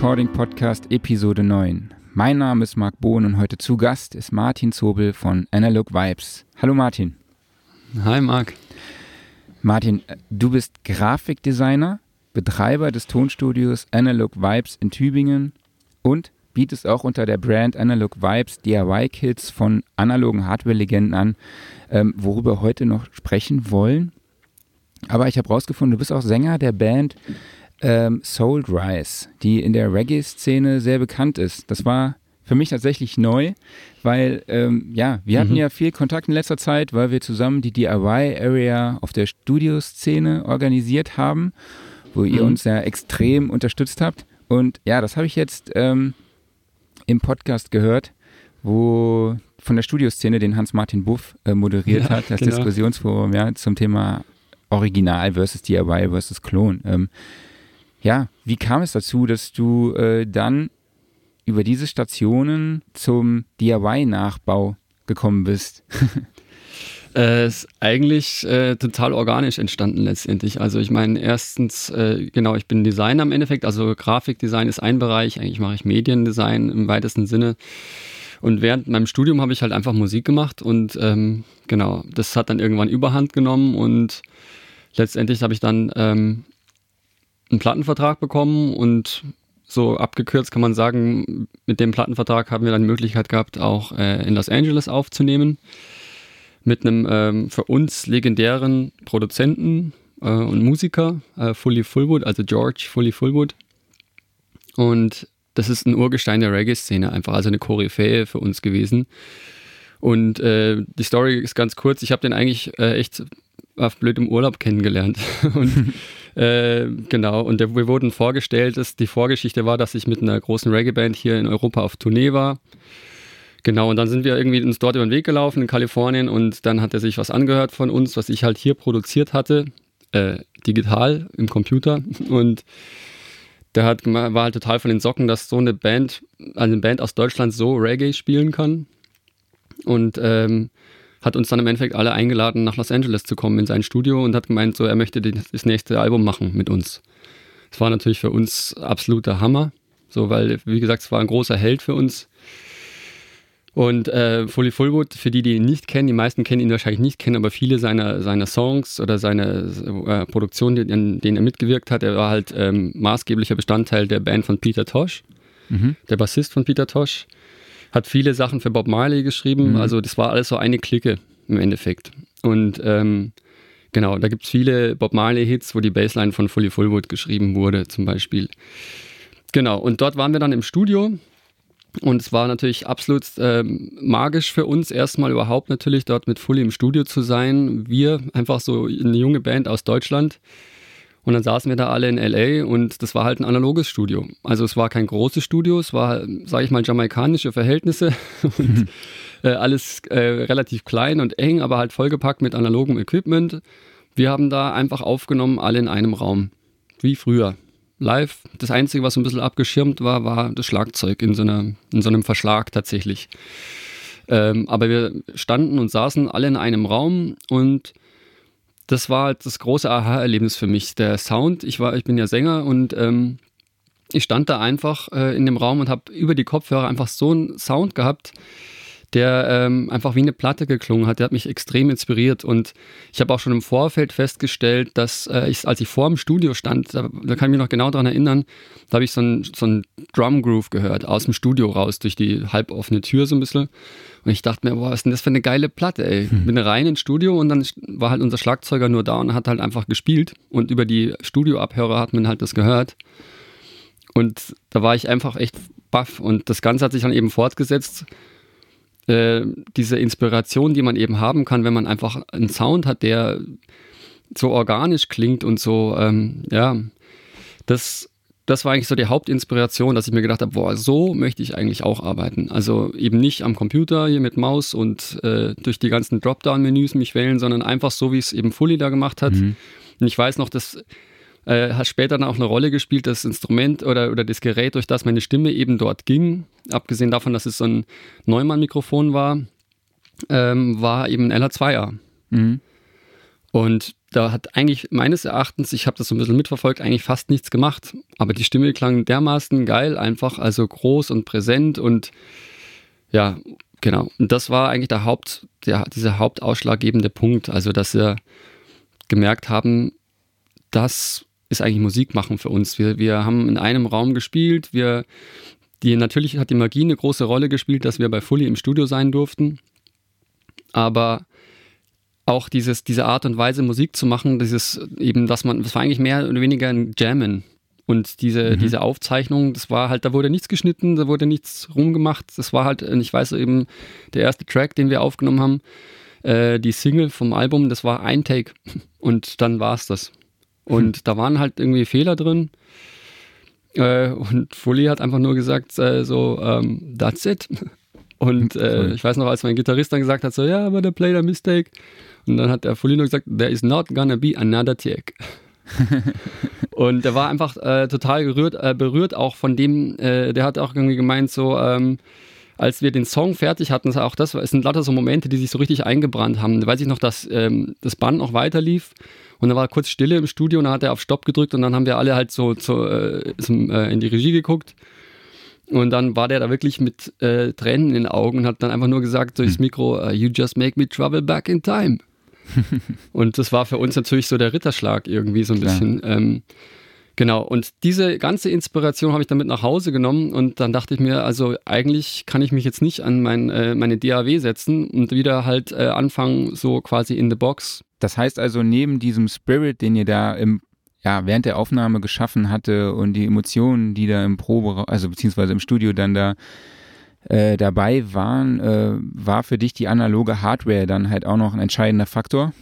Recording Podcast Episode 9. Mein Name ist Marc Bohn und heute zu Gast ist Martin Zobel von Analog Vibes. Hallo Martin. Hi Marc. Martin, du bist Grafikdesigner, Betreiber des Tonstudios Analog Vibes in Tübingen und bietest auch unter der Brand Analog Vibes DIY-Kits von analogen Hardware-Legenden an, ähm, worüber wir heute noch sprechen wollen. Aber ich habe rausgefunden, du bist auch Sänger der Band ähm, Soul Rise, die in der Reggae-Szene sehr bekannt ist. Das war für mich tatsächlich neu, weil ähm, ja, wir hatten mhm. ja viel Kontakt in letzter Zeit, weil wir zusammen die DIY-Area auf der Studioszene organisiert haben, wo ihr mhm. uns ja extrem unterstützt habt. Und ja, das habe ich jetzt ähm, im Podcast gehört, wo von der Studioszene den Hans-Martin Buff äh, moderiert ja, hat, das genau. Diskussionsforum ja, zum Thema Original versus DIY versus Klon. Ähm, ja, wie kam es dazu, dass du äh, dann über diese Stationen zum DIY-Nachbau gekommen bist? äh, ist eigentlich äh, total organisch entstanden letztendlich. Also ich meine, erstens, äh, genau, ich bin Designer im Endeffekt, also Grafikdesign ist ein Bereich, eigentlich mache ich Mediendesign im weitesten Sinne. Und während meinem Studium habe ich halt einfach Musik gemacht und ähm, genau, das hat dann irgendwann Überhand genommen und letztendlich habe ich dann ähm, einen Plattenvertrag bekommen und so abgekürzt kann man sagen, mit dem Plattenvertrag haben wir dann die Möglichkeit gehabt, auch äh, in Los Angeles aufzunehmen. Mit einem ähm, für uns legendären Produzenten äh, und Musiker, äh, Fully Fullwood, also George Fully Fullwood. Und das ist ein Urgestein der Reggae-Szene, einfach also eine Koryphäe für uns gewesen. Und äh, die Story ist ganz kurz. Ich habe den eigentlich äh, echt auf blödem Urlaub kennengelernt. und äh, genau, und wir wurden vorgestellt, dass die Vorgeschichte war, dass ich mit einer großen Reggae-Band hier in Europa auf Tournee war. Genau, und dann sind wir irgendwie uns dort über den Weg gelaufen in Kalifornien und dann hat er sich was angehört von uns, was ich halt hier produziert hatte, äh, digital im Computer. Und der hat, war halt total von den Socken, dass so eine Band, also eine Band aus Deutschland so Reggae spielen kann. Und ähm, hat uns dann im Endeffekt alle eingeladen, nach Los Angeles zu kommen in sein Studio und hat gemeint, so er möchte das nächste Album machen mit uns. Das war natürlich für uns absoluter Hammer, so weil, wie gesagt, es war ein großer Held für uns. Und äh, Fully Fullwood, für die, die ihn nicht kennen, die meisten kennen ihn wahrscheinlich nicht kennen, aber viele seiner, seiner Songs oder seine äh, Produktionen, in denen er mitgewirkt hat, er war halt ähm, maßgeblicher Bestandteil der Band von Peter Tosh, mhm. der Bassist von Peter Tosh hat viele Sachen für Bob Marley geschrieben. Mhm. Also das war alles so eine Clique im Endeffekt. Und ähm, genau, da gibt es viele Bob Marley-Hits, wo die Bassline von Fully Fullwood geschrieben wurde, zum Beispiel. Genau, und dort waren wir dann im Studio. Und es war natürlich absolut ähm, magisch für uns, erstmal überhaupt natürlich dort mit Fully im Studio zu sein. Wir, einfach so eine junge Band aus Deutschland, und dann saßen wir da alle in LA und das war halt ein analoges Studio. Also es war kein großes Studio, es war, sage ich mal, jamaikanische Verhältnisse und äh, alles äh, relativ klein und eng, aber halt vollgepackt mit analogem Equipment. Wir haben da einfach aufgenommen, alle in einem Raum, wie früher. Live, das Einzige, was ein bisschen abgeschirmt war, war das Schlagzeug in so, einer, in so einem Verschlag tatsächlich. Ähm, aber wir standen und saßen alle in einem Raum und das war halt das große Aha-Erlebnis für mich. Der Sound, ich war, ich bin ja Sänger und ähm, ich stand da einfach äh, in dem Raum und habe über die Kopfhörer einfach so einen Sound gehabt, der ähm, einfach wie eine Platte geklungen hat. Der hat mich extrem inspiriert und ich habe auch schon im Vorfeld festgestellt, dass äh, ich, als ich vor dem Studio stand, da, da kann ich mich noch genau daran erinnern, da habe ich so einen so Drum Groove gehört, aus dem Studio raus, durch die halboffene Tür so ein bisschen. Und ich dachte mir, boah, was ist denn das für eine geile Platte, ey. Hm. Bin rein ins Studio und dann war halt unser Schlagzeuger nur da und hat halt einfach gespielt. Und über die Studioabhörer hat man halt das gehört. Und da war ich einfach echt baff. Und das Ganze hat sich dann eben fortgesetzt äh, diese Inspiration, die man eben haben kann, wenn man einfach einen Sound hat, der so organisch klingt und so, ähm, ja, das, das war eigentlich so die Hauptinspiration, dass ich mir gedacht habe, boah, so möchte ich eigentlich auch arbeiten. Also eben nicht am Computer hier mit Maus und äh, durch die ganzen Dropdown-Menüs mich wählen, sondern einfach so, wie es eben Fully da gemacht hat. Mhm. Und ich weiß noch, dass äh, hat später dann auch eine Rolle gespielt, das Instrument oder, oder das Gerät, durch das meine Stimme eben dort ging. Abgesehen davon, dass es so ein Neumann-Mikrofon war, ähm, war eben ein LH2er. Mhm. Und da hat eigentlich meines Erachtens, ich habe das so ein bisschen mitverfolgt, eigentlich fast nichts gemacht. Aber die Stimme klang dermaßen geil, einfach, also groß und präsent und ja, genau. Und das war eigentlich der Haupt, der, dieser hauptausschlaggebende Punkt. Also, dass wir gemerkt haben, das ist eigentlich Musik machen für uns. Wir, wir haben in einem Raum gespielt. Wir, die, natürlich hat die Magie eine große Rolle gespielt, dass wir bei Fully im Studio sein durften. Aber auch dieses, diese Art und Weise, Musik zu machen, dieses eben, dass man, das war eigentlich mehr oder weniger ein Jammen. Und diese, mhm. diese Aufzeichnung, das war halt, da wurde nichts geschnitten, da wurde nichts rumgemacht. Das war halt, ich weiß eben, der erste Track, den wir aufgenommen haben, äh, die Single vom Album, das war ein Take. Und dann war es das. Und mhm. da waren halt irgendwie Fehler drin. Äh, und Fully hat einfach nur gesagt, äh, so, ähm, that's it. Und äh, ich weiß noch, als mein Gitarrist dann gesagt hat, so, ja, aber der played a mistake. Und dann hat der Folino gesagt, there is not gonna be another take. und er war einfach äh, total gerührt, äh, berührt auch von dem, äh, der hat auch irgendwie gemeint, so, ähm, als wir den Song fertig hatten, auch das es sind lauter so Momente, die sich so richtig eingebrannt haben. Da weiß ich noch, dass ähm, das Band noch weiter lief und da war kurz Stille im Studio und dann hat er auf Stopp gedrückt und dann haben wir alle halt so, so äh, äh, in die Regie geguckt. Und dann war der da wirklich mit äh, Tränen in den Augen und hat dann einfach nur gesagt durchs hm. Mikro, uh, you just make me travel back in time. und das war für uns natürlich so der Ritterschlag irgendwie so ein Klar. bisschen. Ähm, genau, und diese ganze Inspiration habe ich dann mit nach Hause genommen und dann dachte ich mir, also eigentlich kann ich mich jetzt nicht an mein, äh, meine DAW setzen und wieder halt äh, anfangen, so quasi in the box. Das heißt also, neben diesem Spirit, den ihr da im ja, während der Aufnahme geschaffen hatte und die Emotionen, die da im Probe, also beziehungsweise im Studio dann da äh, dabei waren, äh, war für dich die analoge Hardware dann halt auch noch ein entscheidender Faktor?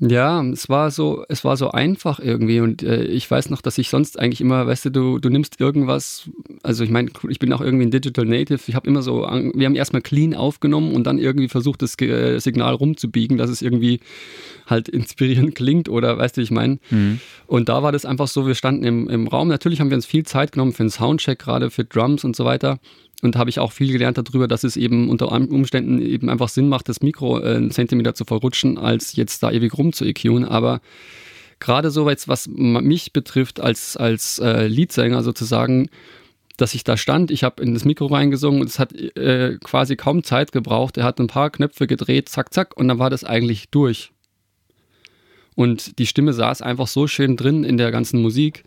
Ja, es war so, es war so einfach irgendwie und äh, ich weiß noch, dass ich sonst eigentlich immer, weißt du, du, du nimmst irgendwas, also ich meine, ich bin auch irgendwie ein Digital Native, ich habe immer so, wir haben erstmal clean aufgenommen und dann irgendwie versucht, das äh, Signal rumzubiegen, dass es irgendwie halt inspirierend klingt oder weißt du, wie ich meine. Mhm. Und da war das einfach so, wir standen im, im Raum, natürlich haben wir uns viel Zeit genommen für den Soundcheck, gerade für Drums und so weiter und habe ich auch viel gelernt darüber, dass es eben unter Umständen eben einfach Sinn macht, das Mikro äh, einen Zentimeter zu verrutschen, als jetzt da ewig rum zu EQen. Aber gerade so jetzt, was mich betrifft als, als äh, Leadsänger sozusagen, dass ich da stand, ich habe in das Mikro reingesungen und es hat äh, quasi kaum Zeit gebraucht. Er hat ein paar Knöpfe gedreht, zack, zack, und dann war das eigentlich durch. Und die Stimme saß einfach so schön drin in der ganzen Musik.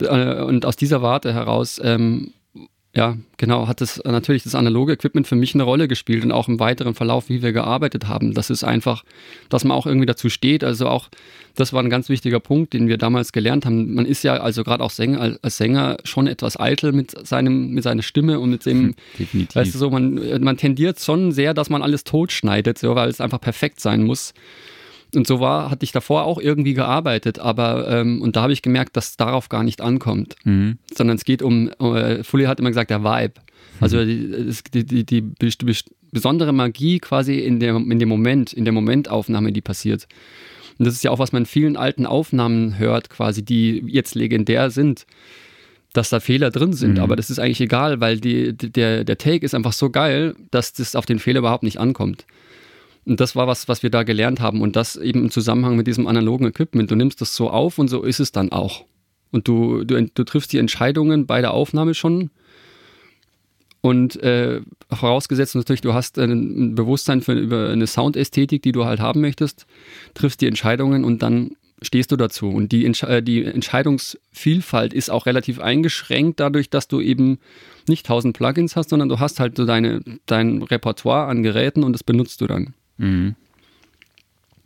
Äh, und aus dieser Warte heraus ähm, ja, genau, hat das natürlich das analoge Equipment für mich eine Rolle gespielt und auch im weiteren Verlauf, wie wir gearbeitet haben. Das ist einfach, dass man auch irgendwie dazu steht. Also auch, das war ein ganz wichtiger Punkt, den wir damals gelernt haben. Man ist ja also gerade auch Sänger, als Sänger schon etwas eitel mit seinem, mit seiner Stimme und mit dem, Definitiv. weißt du so, man, man tendiert schon sehr, dass man alles totschneidet, so, weil es einfach perfekt sein muss. Und so war, hatte ich davor auch irgendwie gearbeitet, aber ähm, und da habe ich gemerkt, dass darauf gar nicht ankommt, mhm. sondern es geht um, äh, Fully hat immer gesagt, der Vibe. Also die, die, die, die besondere Magie quasi in, der, in dem Moment, in der Momentaufnahme, die passiert. Und das ist ja auch, was man in vielen alten Aufnahmen hört, quasi, die jetzt legendär sind, dass da Fehler drin sind. Mhm. Aber das ist eigentlich egal, weil die, der, der Take ist einfach so geil, dass das auf den Fehler überhaupt nicht ankommt. Und das war was, was wir da gelernt haben. Und das eben im Zusammenhang mit diesem analogen Equipment. Du nimmst das so auf und so ist es dann auch. Und du, du, du triffst die Entscheidungen bei der Aufnahme schon. Und äh, vorausgesetzt natürlich, du hast ein Bewusstsein für, über eine Soundästhetik, die du halt haben möchtest, triffst die Entscheidungen und dann stehst du dazu. Und die, Entsche die Entscheidungsvielfalt ist auch relativ eingeschränkt dadurch, dass du eben nicht tausend Plugins hast, sondern du hast halt so deine, dein Repertoire an Geräten und das benutzt du dann. Mhm.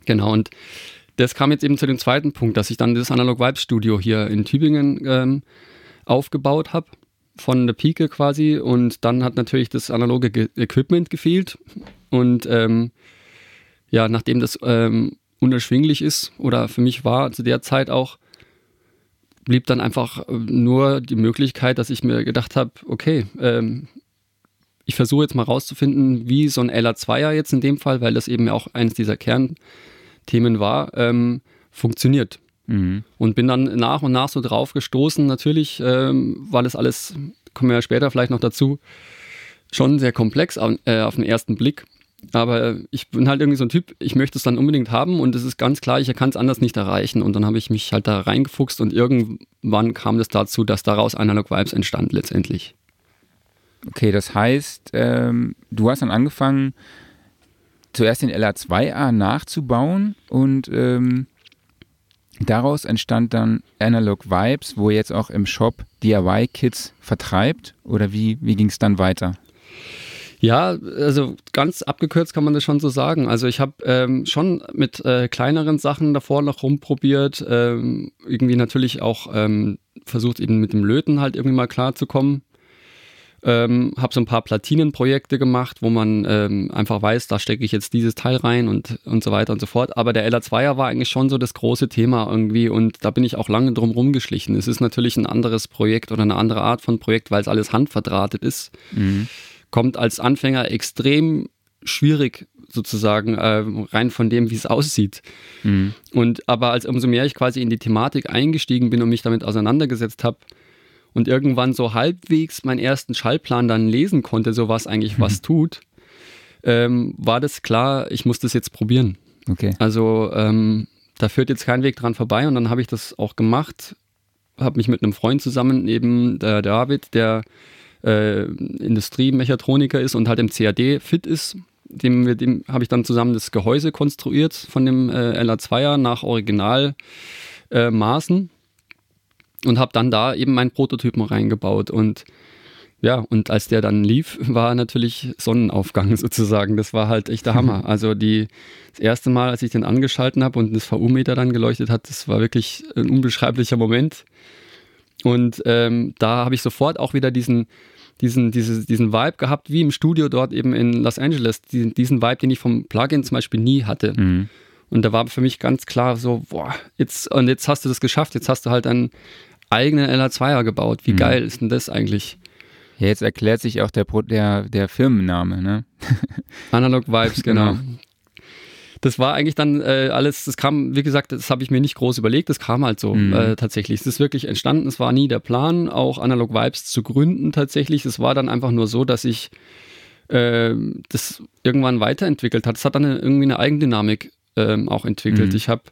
Genau, und das kam jetzt eben zu dem zweiten Punkt, dass ich dann das Analog Vibe Studio hier in Tübingen ähm, aufgebaut habe, von der Pike quasi. Und dann hat natürlich das analoge Ge Equipment gefehlt. Und ähm, ja, nachdem das ähm, unerschwinglich ist oder für mich war zu der Zeit auch, blieb dann einfach äh, nur die Möglichkeit, dass ich mir gedacht habe, okay, ähm, ich versuche jetzt mal rauszufinden, wie so ein LA2er jetzt in dem Fall, weil das eben auch eines dieser Kernthemen war, ähm, funktioniert. Mhm. Und bin dann nach und nach so drauf gestoßen, natürlich, ähm, weil es alles, kommen wir ja später vielleicht noch dazu, schon sehr komplex auf, äh, auf den ersten Blick. Aber ich bin halt irgendwie so ein Typ, ich möchte es dann unbedingt haben und es ist ganz klar, ich kann es anders nicht erreichen. Und dann habe ich mich halt da reingefuchst und irgendwann kam das dazu, dass daraus Analog Vibes entstand letztendlich. Okay, das heißt, ähm, du hast dann angefangen, zuerst den LA2A nachzubauen und ähm, daraus entstand dann Analog Vibes, wo ihr jetzt auch im Shop DIY-Kits vertreibt oder wie, wie ging es dann weiter? Ja, also ganz abgekürzt kann man das schon so sagen. Also ich habe ähm, schon mit äh, kleineren Sachen davor noch rumprobiert, ähm, irgendwie natürlich auch ähm, versucht eben mit dem Löten halt irgendwie mal klarzukommen. Ähm, habe so ein paar Platinenprojekte gemacht, wo man ähm, einfach weiß, da stecke ich jetzt dieses Teil rein und, und so weiter und so fort. Aber der LA2er war eigentlich schon so das große Thema irgendwie und da bin ich auch lange drum rumgeschlichen. Es ist natürlich ein anderes Projekt oder eine andere Art von Projekt, weil es alles handverdrahtet ist. Mhm. Kommt als Anfänger extrem schwierig sozusagen äh, rein von dem, wie es aussieht. Mhm. Und aber als umso mehr ich quasi in die Thematik eingestiegen bin und mich damit auseinandergesetzt habe, und irgendwann so halbwegs meinen ersten Schallplan dann lesen konnte, so was eigentlich mhm. was tut, ähm, war das klar, ich muss das jetzt probieren. Okay. Also ähm, da führt jetzt kein Weg dran vorbei und dann habe ich das auch gemacht, habe mich mit einem Freund zusammen, eben der David, der äh, Industriemechatroniker ist und halt im CAD fit ist. Dem, dem habe ich dann zusammen das Gehäuse konstruiert von dem äh, LA2er nach Originalmaßen. Äh, und habe dann da eben meinen Prototypen reingebaut und ja, und als der dann lief, war natürlich Sonnenaufgang sozusagen. Das war halt echt der Hammer. Also die, das erste Mal, als ich den angeschalten habe und das VU-Meter dann geleuchtet hat, das war wirklich ein unbeschreiblicher Moment. Und ähm, da habe ich sofort auch wieder diesen, diesen, diese, diesen Vibe gehabt, wie im Studio dort eben in Los Angeles. Diesen, diesen Vibe, den ich vom Plugin zum Beispiel nie hatte. Mhm. Und da war für mich ganz klar so, boah, jetzt, und jetzt hast du das geschafft, jetzt hast du halt ein, eigene LA2er gebaut. Wie mhm. geil ist denn das eigentlich? Ja, jetzt erklärt sich auch der, der, der Firmenname, ne? Analog Vibes, genau. genau. Das war eigentlich dann äh, alles, das kam, wie gesagt, das habe ich mir nicht groß überlegt, das kam halt so mhm. äh, tatsächlich. Es ist wirklich entstanden, es war nie der Plan, auch Analog Vibes zu gründen tatsächlich. Es war dann einfach nur so, dass ich äh, das irgendwann weiterentwickelt hat. Es hat dann eine, irgendwie eine Eigendynamik ähm, auch entwickelt. Mhm. Ich habe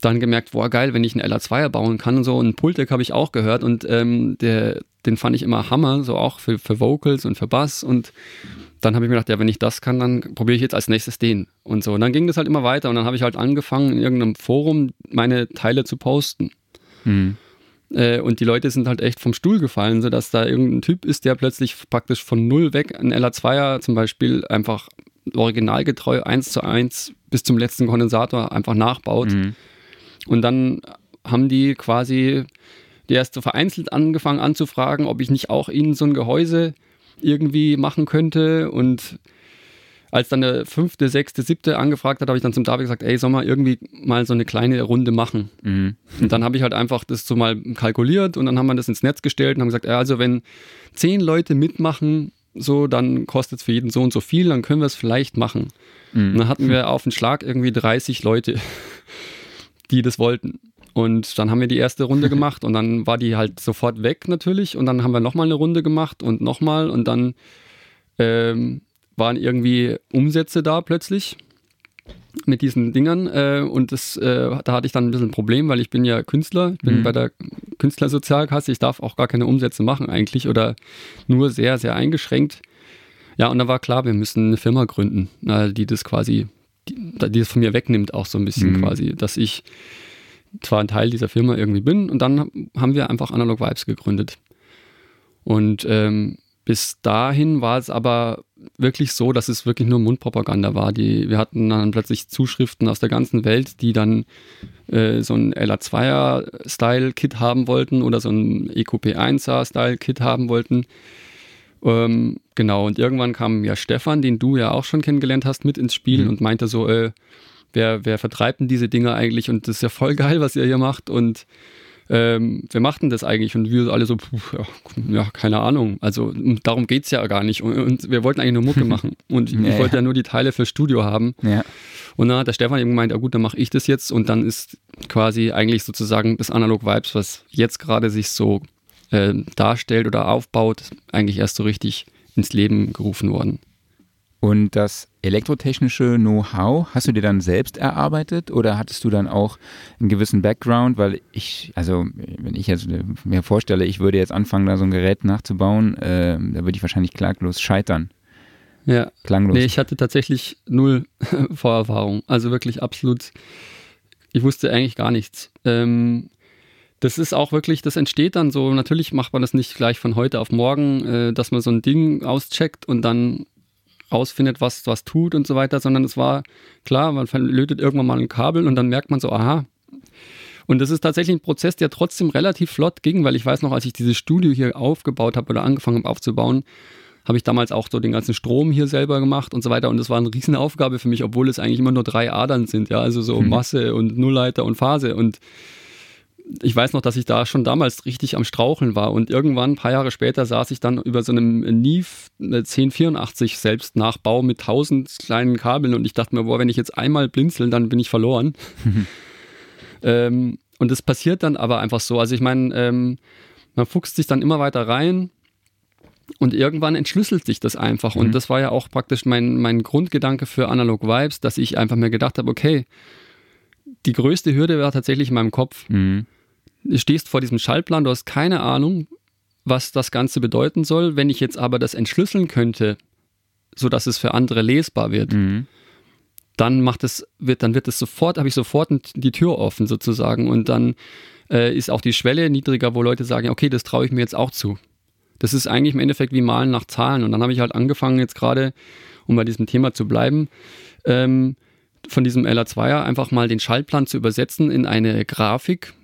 dann gemerkt, boah, geil, wenn ich einen LA2er bauen kann und so. Und Pultec habe ich auch gehört und ähm, der, den fand ich immer Hammer, so auch für, für Vocals und für Bass. Und dann habe ich mir gedacht, ja, wenn ich das kann, dann probiere ich jetzt als nächstes den. Und so. Und dann ging das halt immer weiter und dann habe ich halt angefangen, in irgendeinem Forum meine Teile zu posten. Mhm. Äh, und die Leute sind halt echt vom Stuhl gefallen, sodass da irgendein Typ ist, der plötzlich praktisch von null weg ein LA2er zum Beispiel einfach originalgetreu eins zu eins bis zum letzten Kondensator einfach nachbaut. Mhm. Und dann haben die quasi die erste vereinzelt angefangen anzufragen, ob ich nicht auch ihnen so ein Gehäuse irgendwie machen könnte. Und als dann der fünfte, sechste, siebte angefragt hat, habe ich dann zum David gesagt, ey, soll mal irgendwie mal so eine kleine Runde machen. Mhm. Und dann habe ich halt einfach das so mal kalkuliert und dann haben wir das ins Netz gestellt und haben gesagt, also wenn zehn Leute mitmachen, so, dann kostet es für jeden so und so viel, dann können wir es vielleicht machen. Mhm. Und dann hatten wir auf den Schlag irgendwie 30 Leute die das wollten. Und dann haben wir die erste Runde gemacht und dann war die halt sofort weg natürlich. Und dann haben wir nochmal eine Runde gemacht und nochmal und dann ähm, waren irgendwie Umsätze da plötzlich mit diesen Dingern. Äh, und das, äh, da hatte ich dann ein bisschen ein Problem, weil ich bin ja Künstler, ich bin mhm. bei der Künstlersozialkasse, ich darf auch gar keine Umsätze machen eigentlich oder nur sehr, sehr eingeschränkt. Ja, und da war klar, wir müssen eine Firma gründen, die das quasi die, die es von mir wegnimmt, auch so ein bisschen mhm. quasi, dass ich zwar ein Teil dieser Firma irgendwie bin und dann haben wir einfach Analog Vibes gegründet. Und ähm, bis dahin war es aber wirklich so, dass es wirklich nur Mundpropaganda war. Die, wir hatten dann plötzlich Zuschriften aus der ganzen Welt, die dann äh, so ein LA2er-Style-Kit haben wollten oder so ein EQP1er-Style-Kit haben wollten. Ähm, genau, und irgendwann kam ja Stefan, den du ja auch schon kennengelernt hast, mit ins Spiel mhm. und meinte so, äh, wer, wer vertreibt denn diese Dinger eigentlich? Und das ist ja voll geil, was ihr hier macht. Und ähm, wer macht denn das eigentlich? Und wir alle so, ja, ja, keine Ahnung. Also darum geht es ja gar nicht. Und, und, wir wollten eigentlich nur Mucke machen. Und ja, ich wollte ja nur die Teile fürs Studio haben. Ja. Und dann hat der Stefan eben gemeint, ja gut, dann mache ich das jetzt. Und dann ist quasi eigentlich sozusagen das Analog Vibes, was jetzt gerade sich so äh, darstellt oder aufbaut, eigentlich erst so richtig ins Leben gerufen worden. Und das elektrotechnische Know-how hast du dir dann selbst erarbeitet oder hattest du dann auch einen gewissen Background? Weil ich, also wenn ich jetzt mir vorstelle, ich würde jetzt anfangen, da so ein Gerät nachzubauen, äh, da würde ich wahrscheinlich klaglos scheitern. Ja. Klanglos. Nee, ich hatte tatsächlich null Vorerfahrung. Also wirklich absolut, ich wusste eigentlich gar nichts. Ähm, das ist auch wirklich, das entsteht dann so, natürlich macht man das nicht gleich von heute auf morgen, äh, dass man so ein Ding auscheckt und dann rausfindet, was was tut und so weiter, sondern es war klar, man lötet irgendwann mal ein Kabel und dann merkt man so, aha. Und das ist tatsächlich ein Prozess, der trotzdem relativ flott ging, weil ich weiß noch, als ich dieses Studio hier aufgebaut habe oder angefangen habe aufzubauen, habe ich damals auch so den ganzen Strom hier selber gemacht und so weiter. Und das war eine Riesenaufgabe für mich, obwohl es eigentlich immer nur drei Adern sind, ja, also so mhm. Masse und Nullleiter und Phase. Und ich weiß noch, dass ich da schon damals richtig am Straucheln war und irgendwann, ein paar Jahre später, saß ich dann über so einem Neve 1084 selbst Nachbau mit tausend kleinen Kabeln und ich dachte mir, boah, wenn ich jetzt einmal blinzel, dann bin ich verloren. ähm, und das passiert dann aber einfach so. Also ich meine, ähm, man fuchst sich dann immer weiter rein und irgendwann entschlüsselt sich das einfach. Mhm. Und das war ja auch praktisch mein, mein Grundgedanke für Analog Vibes, dass ich einfach mir gedacht habe, okay, die größte Hürde war tatsächlich in meinem Kopf. Mhm. Du stehst vor diesem Schaltplan, du hast keine Ahnung, was das Ganze bedeuten soll. Wenn ich jetzt aber das entschlüsseln könnte, sodass es für andere lesbar wird, mhm. dann macht es, wird, dann wird es sofort, habe ich sofort die Tür offen sozusagen. Und dann äh, ist auch die Schwelle niedriger, wo Leute sagen, okay, das traue ich mir jetzt auch zu. Das ist eigentlich im Endeffekt wie Malen nach Zahlen. Und dann habe ich halt angefangen, jetzt gerade, um bei diesem Thema zu bleiben, ähm, von diesem LA2er einfach mal den Schaltplan zu übersetzen in eine Grafik,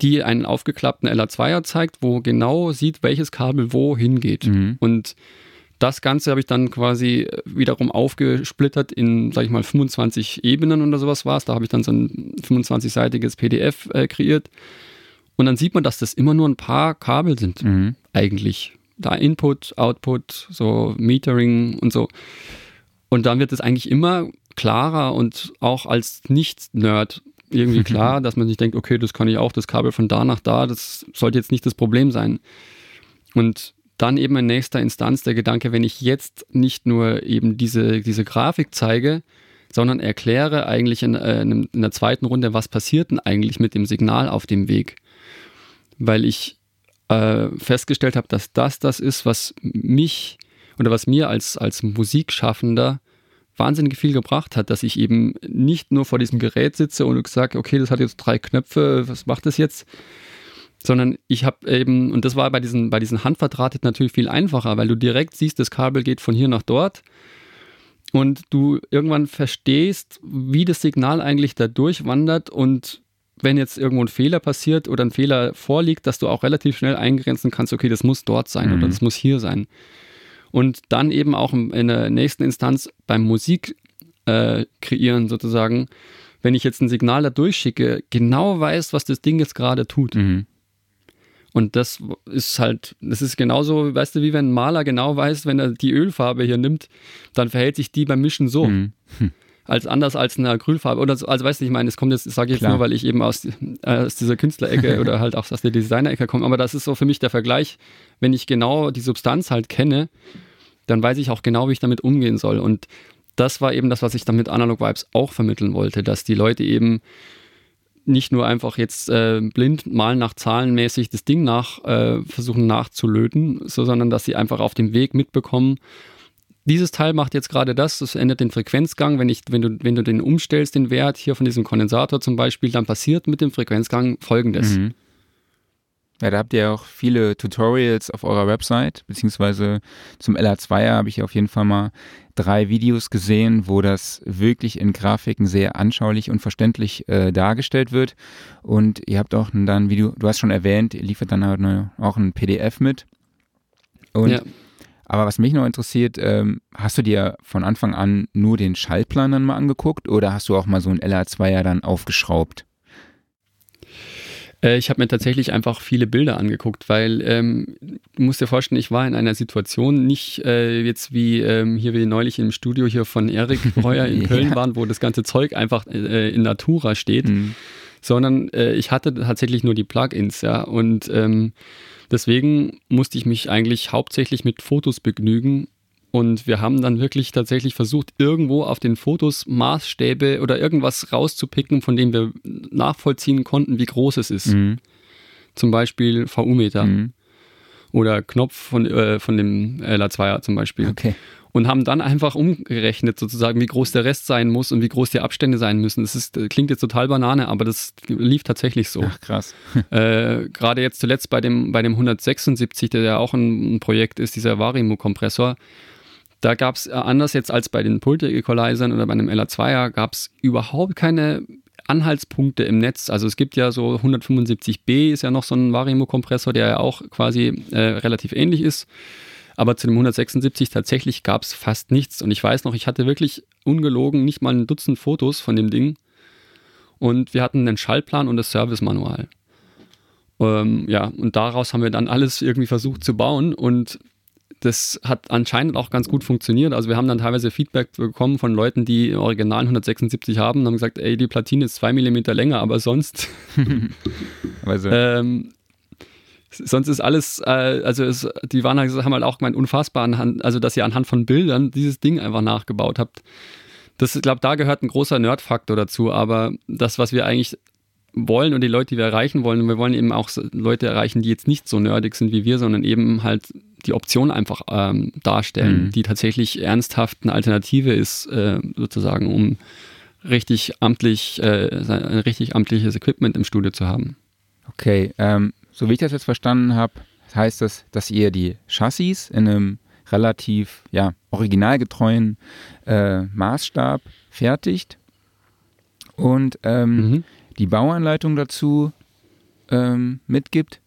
die einen aufgeklappten LA2er zeigt, wo genau sieht, welches Kabel wo hingeht. Mhm. Und das Ganze habe ich dann quasi wiederum aufgesplittert in, sag ich mal, 25 Ebenen oder sowas war es. Da habe ich dann so ein 25-seitiges PDF äh, kreiert. Und dann sieht man, dass das immer nur ein paar Kabel sind, mhm. eigentlich. Da Input, Output, so Metering und so. Und dann wird es eigentlich immer klarer und auch als Nicht-Nerd irgendwie klar, dass man sich denkt, okay, das kann ich auch, das Kabel von da nach da, das sollte jetzt nicht das Problem sein. Und dann eben in nächster Instanz der Gedanke, wenn ich jetzt nicht nur eben diese, diese Grafik zeige, sondern erkläre eigentlich in, äh, in der zweiten Runde, was passiert denn eigentlich mit dem Signal auf dem Weg. Weil ich äh, festgestellt habe, dass das das ist, was mich oder was mir als, als Musikschaffender wahnsinnig viel gebracht hat, dass ich eben nicht nur vor diesem Gerät sitze und sage, okay, das hat jetzt drei Knöpfe, was macht das jetzt? Sondern ich habe eben, und das war bei diesen, bei diesen Handverdrahtet natürlich viel einfacher, weil du direkt siehst, das Kabel geht von hier nach dort und du irgendwann verstehst, wie das Signal eigentlich da durchwandert und wenn jetzt irgendwo ein Fehler passiert oder ein Fehler vorliegt, dass du auch relativ schnell eingrenzen kannst, okay, das muss dort sein mhm. oder das muss hier sein und dann eben auch in der nächsten Instanz beim Musik äh, kreieren sozusagen, wenn ich jetzt ein Signal da durchschicke, genau weiß, was das Ding jetzt gerade tut. Mhm. Und das ist halt, das ist genauso, weißt du, wie wenn ein Maler genau weiß, wenn er die Ölfarbe hier nimmt, dann verhält sich die beim Mischen so. Mhm. Hm als anders als eine Acrylfarbe. Oder so, also weißt du, ich meine, es kommt jetzt, sage ich jetzt nur, weil ich eben aus, äh, aus dieser Künstlerecke oder halt auch aus der Designerecke komme. Aber das ist so für mich der Vergleich, wenn ich genau die Substanz halt kenne, dann weiß ich auch genau, wie ich damit umgehen soll. Und das war eben das, was ich dann mit Analog Vibes auch vermitteln wollte, dass die Leute eben nicht nur einfach jetzt äh, blind mal nach Zahlen mäßig das Ding nach äh, versuchen nachzulöten, so, sondern dass sie einfach auf dem Weg mitbekommen, dieses Teil macht jetzt gerade das, das ändert den Frequenzgang. Wenn, ich, wenn, du, wenn du den umstellst, den Wert hier von diesem Kondensator zum Beispiel, dann passiert mit dem Frequenzgang folgendes. Mhm. Ja, da habt ihr auch viele Tutorials auf eurer Website, beziehungsweise zum LA2er habe ich auf jeden Fall mal drei Videos gesehen, wo das wirklich in Grafiken sehr anschaulich und verständlich äh, dargestellt wird. Und ihr habt auch dann, wie du, du hast schon erwähnt, ihr liefert dann auch ein PDF mit. Und ja. Aber was mich noch interessiert, ähm, hast du dir von Anfang an nur den Schaltplan dann mal angeguckt oder hast du auch mal so ein LA2er dann aufgeschraubt? Äh, ich habe mir tatsächlich einfach viele Bilder angeguckt, weil ähm, du musst dir vorstellen, ich war in einer Situation, nicht äh, jetzt wie ähm, hier wie neulich im Studio hier von Erik Breuer in Köln ja. waren, wo das ganze Zeug einfach äh, in Natura steht, mhm. Sondern äh, ich hatte tatsächlich nur die Plugins, ja, und ähm, Deswegen musste ich mich eigentlich hauptsächlich mit Fotos begnügen, Und wir haben dann wirklich tatsächlich versucht, irgendwo auf den Fotos Maßstäbe oder irgendwas rauszupicken, von dem wir nachvollziehen konnten, wie groß es ist. Mhm. Zum Beispiel VU-Meter. Mhm. Oder Knopf von, äh, von dem LA2er zum Beispiel. Okay und haben dann einfach umgerechnet, sozusagen, wie groß der Rest sein muss und wie groß die Abstände sein müssen. Das ist, klingt jetzt total Banane, aber das lief tatsächlich so. Ach, krass. äh, Gerade jetzt zuletzt bei dem, bei dem 176, der ja auch ein, ein Projekt ist, dieser Varimo-Kompressor, da gab es, äh, anders jetzt als bei den Pulte-Equalizern oder bei einem LA2er, gab es überhaupt keine Anhaltspunkte im Netz. Also es gibt ja so 175b ist ja noch so ein Varimo-Kompressor, der ja auch quasi äh, relativ ähnlich ist. Aber zu dem 176 tatsächlich gab es fast nichts. Und ich weiß noch, ich hatte wirklich ungelogen nicht mal ein Dutzend Fotos von dem Ding. Und wir hatten einen Schaltplan und das Service-Manual. Ähm, ja, und daraus haben wir dann alles irgendwie versucht zu bauen. Und das hat anscheinend auch ganz gut funktioniert. Also wir haben dann teilweise Feedback bekommen von Leuten, die original 176 haben und haben gesagt, ey, die Platine ist zwei Millimeter länger, aber sonst also. ähm, sonst ist alles, äh, also es, die waren halt, haben halt auch gemeint, unfassbar anhand, also dass ihr anhand von Bildern dieses Ding einfach nachgebaut habt. Das, ich glaube, da gehört ein großer Nerdfaktor dazu, aber das, was wir eigentlich wollen und die Leute, die wir erreichen wollen, wir wollen eben auch Leute erreichen, die jetzt nicht so nerdig sind wie wir, sondern eben halt die Option einfach ähm, darstellen, mhm. die tatsächlich ernsthaft eine Alternative ist, äh, sozusagen, um richtig amtlich, äh, ein richtig amtliches Equipment im Studio zu haben. Okay, ähm, so wie ich das jetzt verstanden habe, heißt das, dass ihr die Chassis in einem relativ ja, originalgetreuen äh, Maßstab fertigt und ähm, mhm. die Bauanleitung dazu ähm, mitgibt.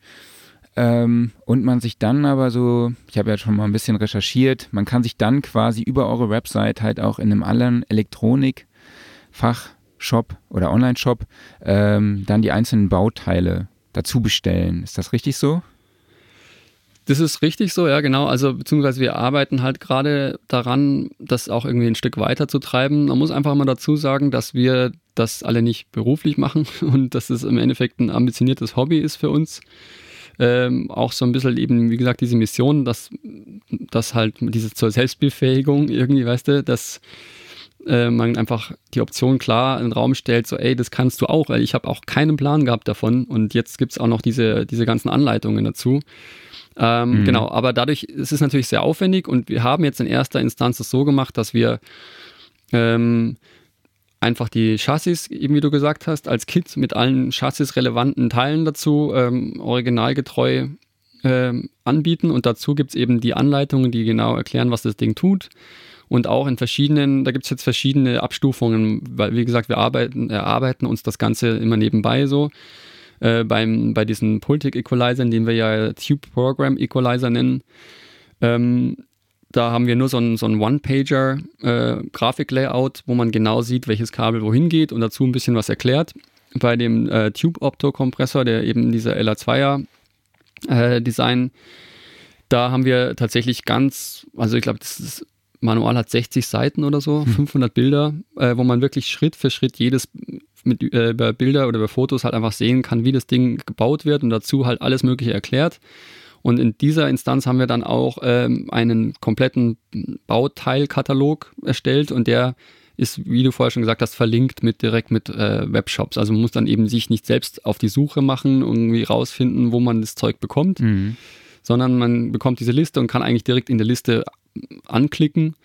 Ähm, und man sich dann aber so, ich habe ja schon mal ein bisschen recherchiert, man kann sich dann quasi über eure Website halt auch in einem anderen Elektronik-Fachshop oder Online-Shop ähm, dann die einzelnen Bauteile dazu bestellen. Ist das richtig so? Das ist richtig so, ja, genau. Also, beziehungsweise wir arbeiten halt gerade daran, das auch irgendwie ein Stück weiter zu treiben. Man muss einfach mal dazu sagen, dass wir das alle nicht beruflich machen und dass es im Endeffekt ein ambitioniertes Hobby ist für uns. Ähm, auch so ein bisschen eben, wie gesagt, diese Mission, dass, dass halt diese zur Selbstbefähigung irgendwie, weißt du, dass äh, man einfach die Option klar in den Raum stellt, so ey, das kannst du auch, weil ich habe auch keinen Plan gehabt davon und jetzt gibt es auch noch diese, diese ganzen Anleitungen dazu. Ähm, mhm. Genau, aber dadurch ist es natürlich sehr aufwendig und wir haben jetzt in erster Instanz es so gemacht, dass wir ähm, einfach die Chassis, eben wie du gesagt hast, als Kit mit allen Chassis-relevanten Teilen dazu ähm, originalgetreu ähm, anbieten und dazu gibt es eben die Anleitungen, die genau erklären, was das Ding tut und auch in verschiedenen, da gibt es jetzt verschiedene Abstufungen, weil wie gesagt, wir arbeiten, erarbeiten uns das Ganze immer nebenbei so. Äh, beim, bei diesen Pultic Equalizern, den wir ja Tube Program Equalizer nennen, ähm, da haben wir nur so ein, so ein One-Pager äh, wo man genau sieht, welches Kabel wohin geht und dazu ein bisschen was erklärt. Bei dem äh, Tube Opto Kompressor, der eben dieser LA2er äh, da haben wir tatsächlich ganz, also ich glaube, das ist Manual hat 60 Seiten oder so, 500 hm. Bilder, äh, wo man wirklich Schritt für Schritt jedes mit äh, über Bilder oder über Fotos halt einfach sehen kann, wie das Ding gebaut wird und dazu halt alles Mögliche erklärt. Und in dieser Instanz haben wir dann auch ähm, einen kompletten Bauteilkatalog erstellt und der ist, wie du vorher schon gesagt hast, verlinkt mit direkt mit äh, Webshops. Also man muss dann eben sich nicht selbst auf die Suche machen, irgendwie rausfinden, wo man das Zeug bekommt, mhm. sondern man bekommt diese Liste und kann eigentlich direkt in der Liste anklicken.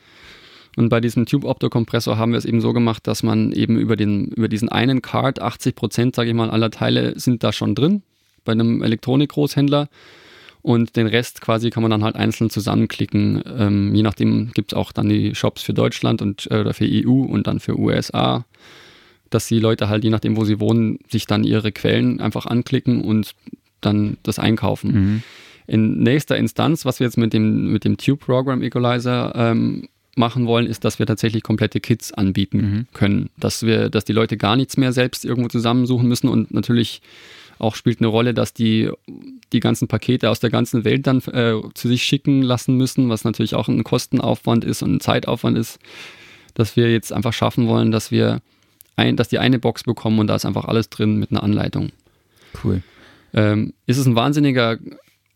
Und bei diesem Tube-Opto-Kompressor haben wir es eben so gemacht, dass man eben über, den, über diesen einen Card, 80 Prozent, sage ich mal, aller Teile sind da schon drin, bei einem Elektronik-Großhändler. Und den Rest quasi kann man dann halt einzeln zusammenklicken. Ähm, je nachdem gibt es auch dann die Shops für Deutschland und, äh, oder für EU und dann für USA, dass die Leute halt, je nachdem, wo sie wohnen, sich dann ihre Quellen einfach anklicken und dann das einkaufen. Mhm. In nächster Instanz, was wir jetzt mit dem, mit dem Tube Program Equalizer ähm, machen wollen, ist, dass wir tatsächlich komplette Kits anbieten mhm. können. Dass wir, dass die Leute gar nichts mehr selbst irgendwo zusammensuchen müssen und natürlich auch spielt eine Rolle, dass die die ganzen Pakete aus der ganzen Welt dann äh, zu sich schicken lassen müssen, was natürlich auch ein Kostenaufwand ist und ein Zeitaufwand ist, dass wir jetzt einfach schaffen wollen, dass wir ein, dass die eine Box bekommen und da ist einfach alles drin mit einer Anleitung. Cool. Ähm, ist es ein wahnsinniger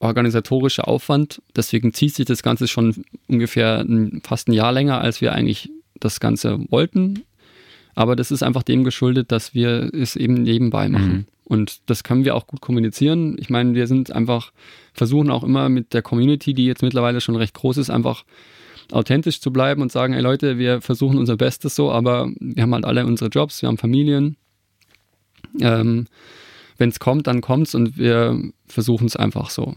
organisatorischer Aufwand. Deswegen zieht sich das Ganze schon ungefähr ein, fast ein Jahr länger, als wir eigentlich das Ganze wollten. Aber das ist einfach dem geschuldet, dass wir es eben nebenbei machen. Mhm. Und das können wir auch gut kommunizieren. Ich meine, wir sind einfach, versuchen auch immer mit der Community, die jetzt mittlerweile schon recht groß ist, einfach authentisch zu bleiben und sagen, ey Leute, wir versuchen unser Bestes so, aber wir haben halt alle unsere Jobs, wir haben Familien. Ähm, Wenn es kommt, dann kommt es und wir versuchen es einfach so.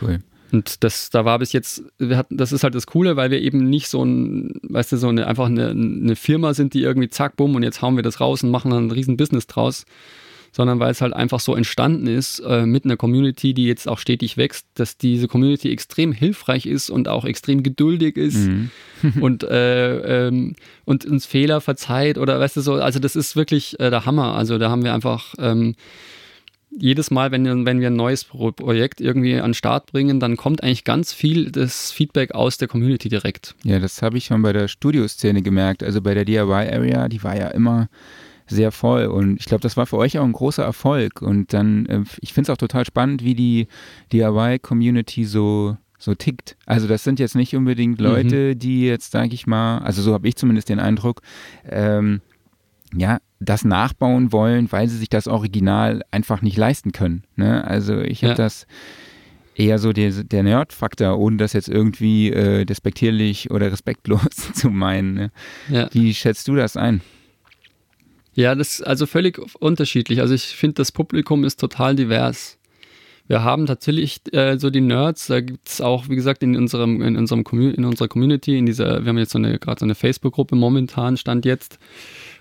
Cool. Und das, da war bis jetzt, wir hatten, das ist halt das Coole, weil wir eben nicht so ein, weißt du, so eine, einfach eine, eine Firma sind, die irgendwie zack, bumm, und jetzt hauen wir das raus und machen dann ein riesen Business draus, sondern weil es halt einfach so entstanden ist äh, mit einer Community, die jetzt auch stetig wächst, dass diese Community extrem hilfreich ist und auch extrem geduldig ist mhm. und, äh, ähm, und uns Fehler verzeiht oder weißt du so, also das ist wirklich äh, der Hammer. Also da haben wir einfach ähm, jedes Mal, wenn, wenn wir ein neues Projekt irgendwie an den Start bringen, dann kommt eigentlich ganz viel das Feedback aus der Community direkt. Ja, das habe ich schon bei der Studioszene gemerkt. Also bei der DIY-Area, die war ja immer sehr voll. Und ich glaube, das war für euch auch ein großer Erfolg. Und dann, äh, ich finde es auch total spannend, wie die DIY-Community so so tickt. Also das sind jetzt nicht unbedingt Leute, mhm. die jetzt, sage ich mal, also so habe ich zumindest den Eindruck, ähm, ja, das nachbauen wollen, weil sie sich das Original einfach nicht leisten können. Ne? Also ich habe ja. das eher so der, der Nerd-Faktor, ohne das jetzt irgendwie äh, despektierlich oder respektlos zu meinen. Ne? Ja. Wie schätzt du das ein? Ja, das ist also völlig unterschiedlich. Also ich finde, das Publikum ist total divers. Wir haben tatsächlich äh, so die Nerds, da gibt es auch, wie gesagt, in unserem, in unserem in unserer Community, in dieser, wir haben jetzt so eine, gerade so eine Facebook-Gruppe momentan, stand jetzt,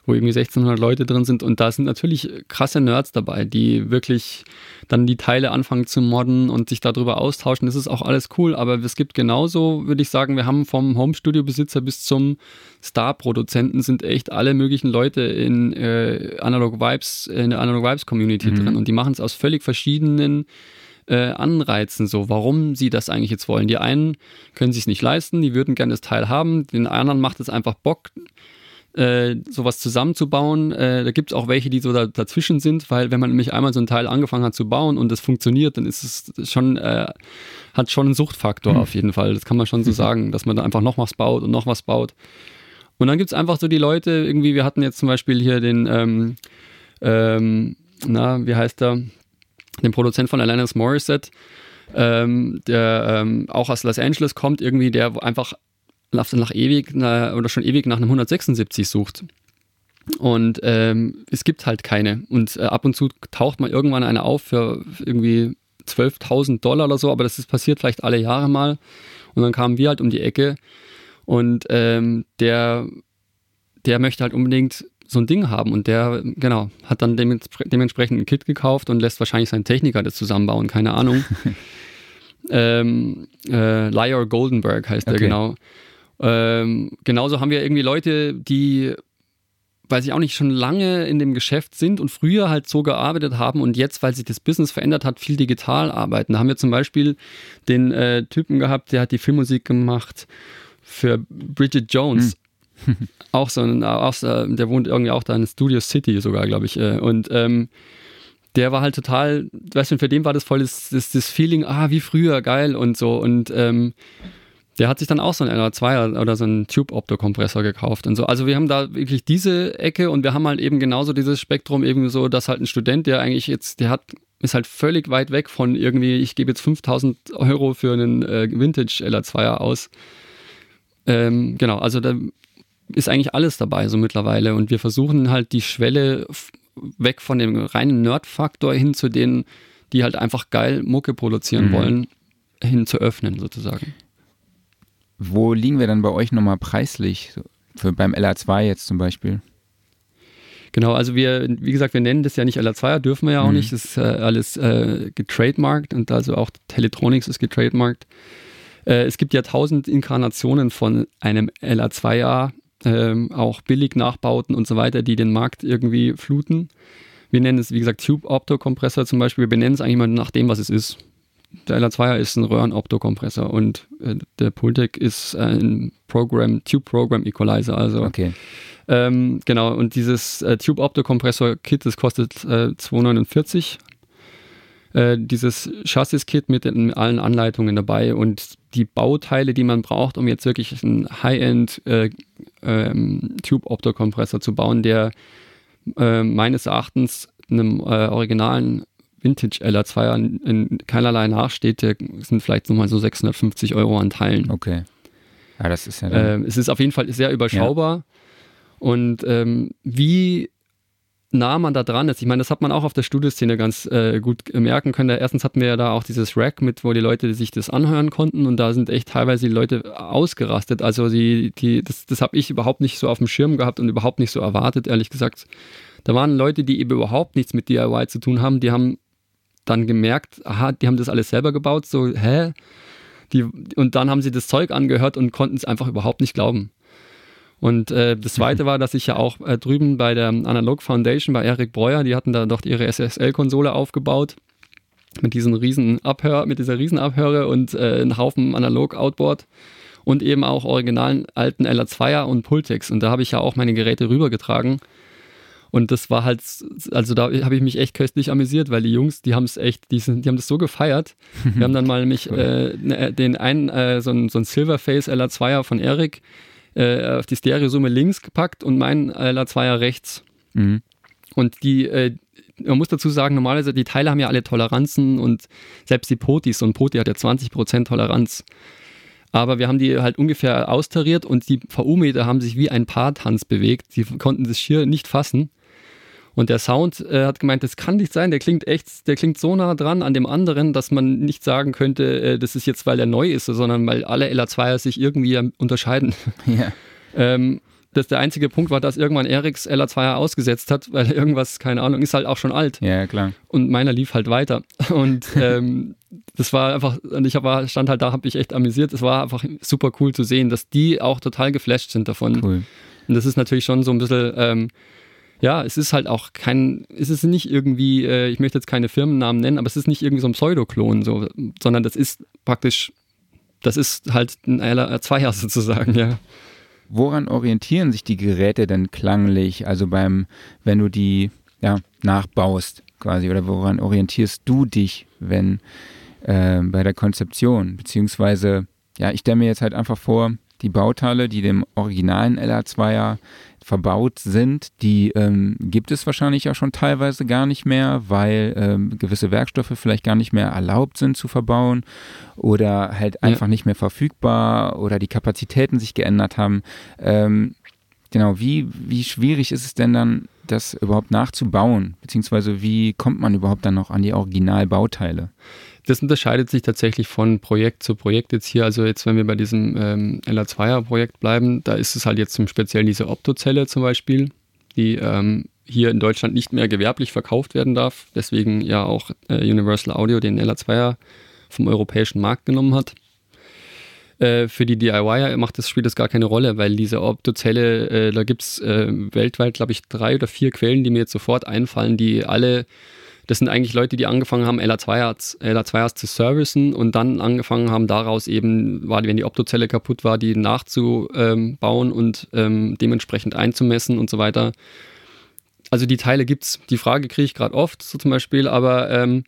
wo irgendwie 1600 Leute drin sind und da sind natürlich krasse Nerds dabei, die wirklich dann die Teile anfangen zu modden und sich darüber austauschen. Das ist auch alles cool, aber es gibt genauso, würde ich sagen, wir haben vom Home-Studio-Besitzer bis zum Star-Produzenten sind echt alle möglichen Leute in äh, Analog Vibes, in der Analog Vibes Community mhm. drin und die machen es aus völlig verschiedenen äh, Anreizen, so warum sie das eigentlich jetzt wollen. Die einen können sich nicht leisten, die würden gerne das Teil haben, den anderen macht es einfach Bock, äh, sowas zusammenzubauen. Äh, da gibt es auch welche, die so da, dazwischen sind, weil wenn man nämlich einmal so ein Teil angefangen hat zu bauen und es funktioniert, dann ist es schon, äh, hat schon einen Suchtfaktor mhm. auf jeden Fall. Das kann man schon so mhm. sagen, dass man da einfach noch was baut und noch was baut. Und dann gibt es einfach so die Leute, irgendwie, wir hatten jetzt zum Beispiel hier den, ähm, ähm, na, wie heißt der, den Produzent von Alanis Morissette, ähm, der ähm, auch aus Los Angeles kommt, irgendwie, der einfach nach, nach ewig oder schon ewig nach einem 176 sucht. Und ähm, es gibt halt keine. Und äh, ab und zu taucht mal irgendwann eine auf für irgendwie 12.000 Dollar oder so, aber das ist passiert vielleicht alle Jahre mal. Und dann kamen wir halt um die Ecke und ähm, der, der möchte halt unbedingt so ein Ding haben und der, genau, hat dann dementsprechend ein Kit gekauft und lässt wahrscheinlich seinen Techniker das zusammenbauen, keine Ahnung. ähm, äh, Lyor Goldenberg heißt okay. der genau. Ähm, genauso haben wir irgendwie Leute, die, weil sie auch nicht schon lange in dem Geschäft sind und früher halt so gearbeitet haben und jetzt, weil sich das Business verändert hat, viel digital arbeiten. Da haben wir zum Beispiel den äh, Typen gehabt, der hat die Filmmusik gemacht für Bridget Jones. Hm. auch so ein, auch, der wohnt irgendwie auch da in Studio City sogar, glaube ich. Äh, und ähm, der war halt total, weißt du, für den war das voll das, das, das Feeling, ah, wie früher, geil und so. Und ähm, der hat sich dann auch so einen NR2 oder so einen Tube-Optokompressor gekauft und so. Also wir haben da wirklich diese Ecke und wir haben halt eben genauso dieses Spektrum eben so, dass halt ein Student, der eigentlich jetzt, der hat, ist halt völlig weit weg von irgendwie, ich gebe jetzt 5000 Euro für einen äh, Vintage LR2er aus. Ähm, genau, also da ist eigentlich alles dabei so mittlerweile und wir versuchen halt die Schwelle weg von dem reinen Nerd-Faktor hin zu denen, die halt einfach geil Mucke produzieren mhm. wollen, hin zu öffnen sozusagen. Wo liegen wir dann bei euch nochmal preislich? Für, beim LA2 jetzt zum Beispiel? Genau, also wir, wie gesagt, wir nennen das ja nicht LA2er, dürfen wir ja auch mhm. nicht. Das ist äh, alles äh, getrademarkt und also auch Teletronics ist getrademarkt. Äh, es gibt ja tausend Inkarnationen von einem LA2er, äh, auch Billig-Nachbauten und so weiter, die den Markt irgendwie fluten. Wir nennen es, wie gesagt, Tube-Opto-Kompressor zum Beispiel. Wir benennen es eigentlich mal nach dem, was es ist der LR2er ist ein Röhren-Optokompressor und äh, der Pultec ist ein Program, Tube Program Equalizer. Also okay. Ähm, genau, und dieses äh, Tube Optokompressor Kit, das kostet äh, 2,49. äh, dieses Chassis-Kit mit den, allen Anleitungen dabei und die Bauteile, die man braucht, um jetzt wirklich einen High-End äh, ähm, Tube-Optokompressor zu bauen, der äh, meines Erachtens einem originalen Vintage LR2 in, in keinerlei nachsteht, der sind vielleicht nochmal so 650 Euro an Teilen. Okay. Ja, das ist ja äh, es ist auf jeden Fall sehr überschaubar. Ja. Und ähm, wie nah man da dran ist. Ich meine, das hat man auch auf der Studioszene ganz äh, gut merken können. Erstens hatten wir ja da auch dieses Rack mit, wo die Leute sich das anhören konnten und da sind echt teilweise die Leute ausgerastet. Also die, die, das, das habe ich überhaupt nicht so auf dem Schirm gehabt und überhaupt nicht so erwartet, ehrlich gesagt. Da waren Leute, die eben überhaupt nichts mit DIY zu tun haben, die haben dann gemerkt, aha, die haben das alles selber gebaut, so, hä? Die, und dann haben sie das Zeug angehört und konnten es einfach überhaupt nicht glauben. Und äh, das Zweite war, dass ich ja auch äh, drüben bei der Analog Foundation, bei Eric Breuer, die hatten da doch ihre SSL-Konsole aufgebaut mit diesen riesen Abhör, mit dieser riesen Abhöre und äh, einem Haufen Analog-Outboard und eben auch originalen alten LR2er und Pultex. Und da habe ich ja auch meine Geräte rübergetragen. Und das war halt, also da habe ich mich echt köstlich amüsiert, weil die Jungs, die haben es echt, die, sind, die haben das so gefeiert. Wir haben dann mal nämlich äh, ne, den einen, äh, so ein, so ein Silverface LR2er von Eric, äh, auf die Stereosumme links gepackt und mein LA2er rechts. Mhm. Und die, äh, man muss dazu sagen, normalerweise die Teile haben ja alle Toleranzen und selbst die Potis, so ein Poti hat ja 20% Toleranz. Aber wir haben die halt ungefähr austariert und die VU-Meter haben sich wie ein Paartanz bewegt. Sie konnten das schier nicht fassen. Und der Sound äh, hat gemeint, das kann nicht sein, der klingt echt, der klingt so nah dran an dem anderen, dass man nicht sagen könnte, äh, das ist jetzt, weil er neu ist, sondern weil alle LA2er sich irgendwie unterscheiden. Ja. ähm, das der einzige Punkt war, dass irgendwann Eriks LA2er ausgesetzt hat, weil irgendwas, keine Ahnung, ist halt auch schon alt. Ja, klar. Und meiner lief halt weiter. Und ähm, das war einfach, und ich war, stand halt da, habe mich echt amüsiert. Es war einfach super cool zu sehen, dass die auch total geflasht sind davon. Cool. Und das ist natürlich schon so ein bisschen, ähm, ja, es ist halt auch kein, es ist nicht irgendwie, äh, ich möchte jetzt keine Firmennamen nennen, aber es ist nicht irgendwie so ein Pseudoklon, so, sondern das ist praktisch, das ist halt ein LR2er sozusagen, ja. Woran orientieren sich die Geräte denn klanglich? Also beim, wenn du die ja, nachbaust quasi, oder woran orientierst du dich, wenn äh, bei der Konzeption? Beziehungsweise, ja, ich stelle mir jetzt halt einfach vor, die Bauteile, die dem originalen LR2er verbaut sind, die ähm, gibt es wahrscheinlich ja schon teilweise gar nicht mehr, weil ähm, gewisse Werkstoffe vielleicht gar nicht mehr erlaubt sind zu verbauen oder halt einfach ja. nicht mehr verfügbar oder die Kapazitäten sich geändert haben. Ähm, genau, wie, wie schwierig ist es denn dann, das überhaupt nachzubauen? Beziehungsweise wie kommt man überhaupt dann noch an die Originalbauteile? Das unterscheidet sich tatsächlich von Projekt zu Projekt jetzt hier. Also jetzt, wenn wir bei diesem ähm, LA2er-Projekt bleiben, da ist es halt jetzt zum Speziellen diese Optozelle zum Beispiel, die ähm, hier in Deutschland nicht mehr gewerblich verkauft werden darf. Deswegen ja auch äh, Universal Audio den LA2er vom europäischen Markt genommen hat. Äh, für die DIYer macht das, spielt das gar keine Rolle, weil diese Optozelle, äh, da gibt es äh, weltweit, glaube ich, drei oder vier Quellen, die mir jetzt sofort einfallen, die alle das sind eigentlich Leute, die angefangen haben, LA2 LA2 zu servicen und dann angefangen haben, daraus eben, wenn die Optozelle kaputt war, die nachzubauen und ähm, dementsprechend einzumessen und so weiter. Also die Teile gibt es. Die Frage kriege ich gerade oft, so zum Beispiel, aber ähm,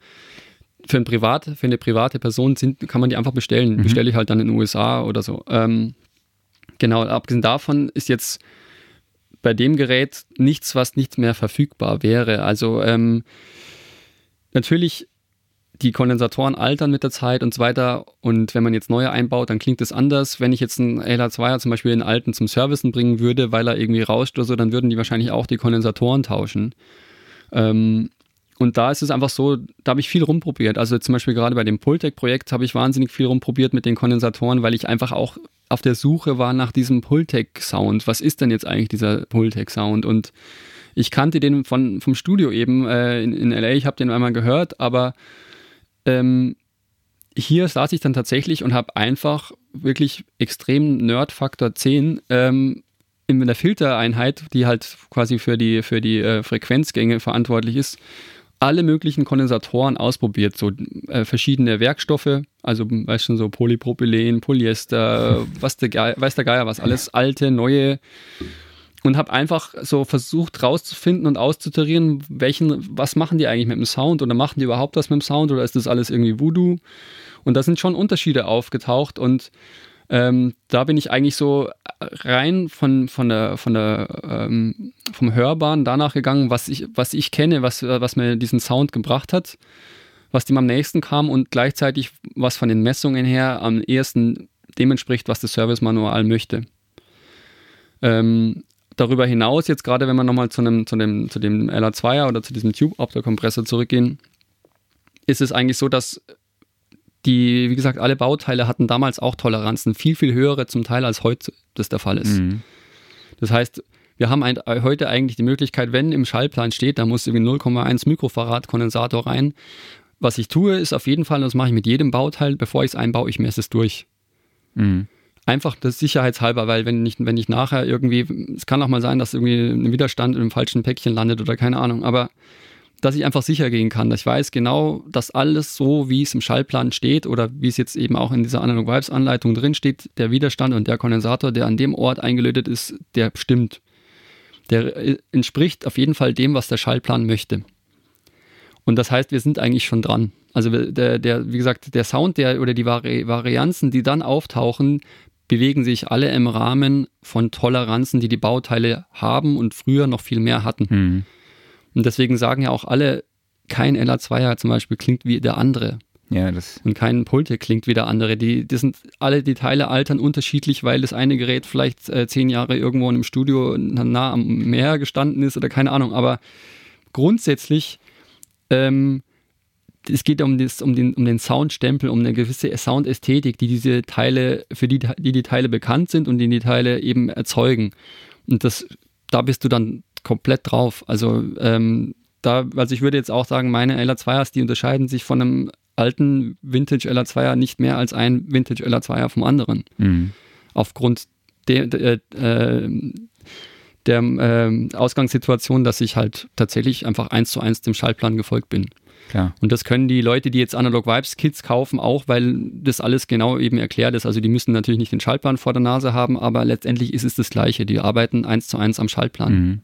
für, ein Privat, für eine private Person sind, kann man die einfach bestellen. Mhm. Bestelle ich halt dann in den USA oder so. Ähm, genau, abgesehen davon ist jetzt bei dem Gerät nichts, was nicht mehr verfügbar wäre. Also ähm, Natürlich, die Kondensatoren altern mit der Zeit und so weiter. Und wenn man jetzt neue einbaut, dann klingt es anders. Wenn ich jetzt einen LH2er zum Beispiel den alten zum Servicen bringen würde, weil er irgendwie rauscht oder so, dann würden die wahrscheinlich auch die Kondensatoren tauschen. Ähm, und da ist es einfach so, da habe ich viel rumprobiert. Also zum Beispiel gerade bei dem Pultec-Projekt habe ich wahnsinnig viel rumprobiert mit den Kondensatoren, weil ich einfach auch auf der Suche war nach diesem Pultec-Sound. Was ist denn jetzt eigentlich dieser Pultec-Sound? Und ich kannte den von, vom Studio eben äh, in, in LA, ich habe den einmal gehört, aber ähm, hier saß ich dann tatsächlich und habe einfach wirklich extrem Nerd-Faktor 10 ähm, in der Filtereinheit, die halt quasi für die, für die äh, Frequenzgänge verantwortlich ist, alle möglichen Kondensatoren ausprobiert, so äh, verschiedene Werkstoffe, also weißt du, so Polypropylen, Polyester, was der Geier, weiß der Geier was, alles alte, neue und habe einfach so versucht rauszufinden und auszutarieren, welchen, was machen die eigentlich mit dem Sound oder machen die überhaupt was mit dem Sound oder ist das alles irgendwie Voodoo? Und da sind schon Unterschiede aufgetaucht und ähm, da bin ich eigentlich so rein von, von der, von der, ähm, vom Hörbaren danach gegangen, was ich, was ich kenne, was, was mir diesen Sound gebracht hat, was dem am nächsten kam und gleichzeitig was von den Messungen her am ehesten dem entspricht, was das Service-Manual möchte. Ähm, darüber hinaus, jetzt gerade wenn wir nochmal zu, einem, zu, dem, zu dem LA2er oder zu diesem Tube-Opto-Kompressor zurückgehen, ist es eigentlich so, dass die, wie gesagt, alle Bauteile hatten damals auch Toleranzen, viel, viel höhere zum Teil als heute das der Fall ist. Mhm. Das heißt, wir haben ein, heute eigentlich die Möglichkeit, wenn im Schallplan steht, da muss irgendwie 0,1 Mikrofarad Kondensator rein. Was ich tue, ist auf jeden Fall, das mache ich mit jedem Bauteil, bevor ich es einbaue, ich messe es durch. Mhm. Einfach das sicherheitshalber, weil wenn ich, wenn ich nachher irgendwie, es kann auch mal sein, dass irgendwie ein Widerstand im falschen Päckchen landet oder keine Ahnung, aber dass ich einfach sicher gehen kann, dass ich weiß genau, dass alles so, wie es im Schallplan steht oder wie es jetzt eben auch in dieser Analog Vibes Anleitung drin steht, der Widerstand und der Kondensator, der an dem Ort eingelötet ist, der stimmt. Der äh, entspricht auf jeden Fall dem, was der Schallplan möchte. Und das heißt, wir sind eigentlich schon dran. Also der, der wie gesagt, der Sound der, oder die Vari Varianzen, die dann auftauchen, bewegen sich alle im Rahmen von Toleranzen, die die Bauteile haben und früher noch viel mehr hatten. Mhm. Und deswegen sagen ja auch alle, kein LA2er zum Beispiel klingt wie der andere. Ja, das und kein Pulte klingt wie der andere. Die, die sind alle die Teile altern unterschiedlich, weil das eine Gerät vielleicht äh, zehn Jahre irgendwo in einem Studio nah am Meer gestanden ist oder keine Ahnung. Aber grundsätzlich ähm, es geht um, das, um, den, um den Soundstempel, um eine gewisse Soundästhetik, die diese Teile, für die, die die Teile bekannt sind und die die Teile eben erzeugen. Und das, da bist du dann komplett drauf. Also ähm, da, also ich würde jetzt auch sagen, meine LA2ers, die unterscheiden sich von einem alten Vintage LA2er nicht mehr als ein Vintage LA2er vom anderen. Mhm. Aufgrund der, der, äh, der äh, Ausgangssituation, dass ich halt tatsächlich einfach eins zu eins dem Schaltplan gefolgt bin. Klar. Und das können die Leute, die jetzt Analog Vibes Kits kaufen, auch, weil das alles genau eben erklärt ist. Also die müssen natürlich nicht den Schaltplan vor der Nase haben, aber letztendlich ist es das Gleiche. Die arbeiten eins zu eins am Schaltplan. Mhm.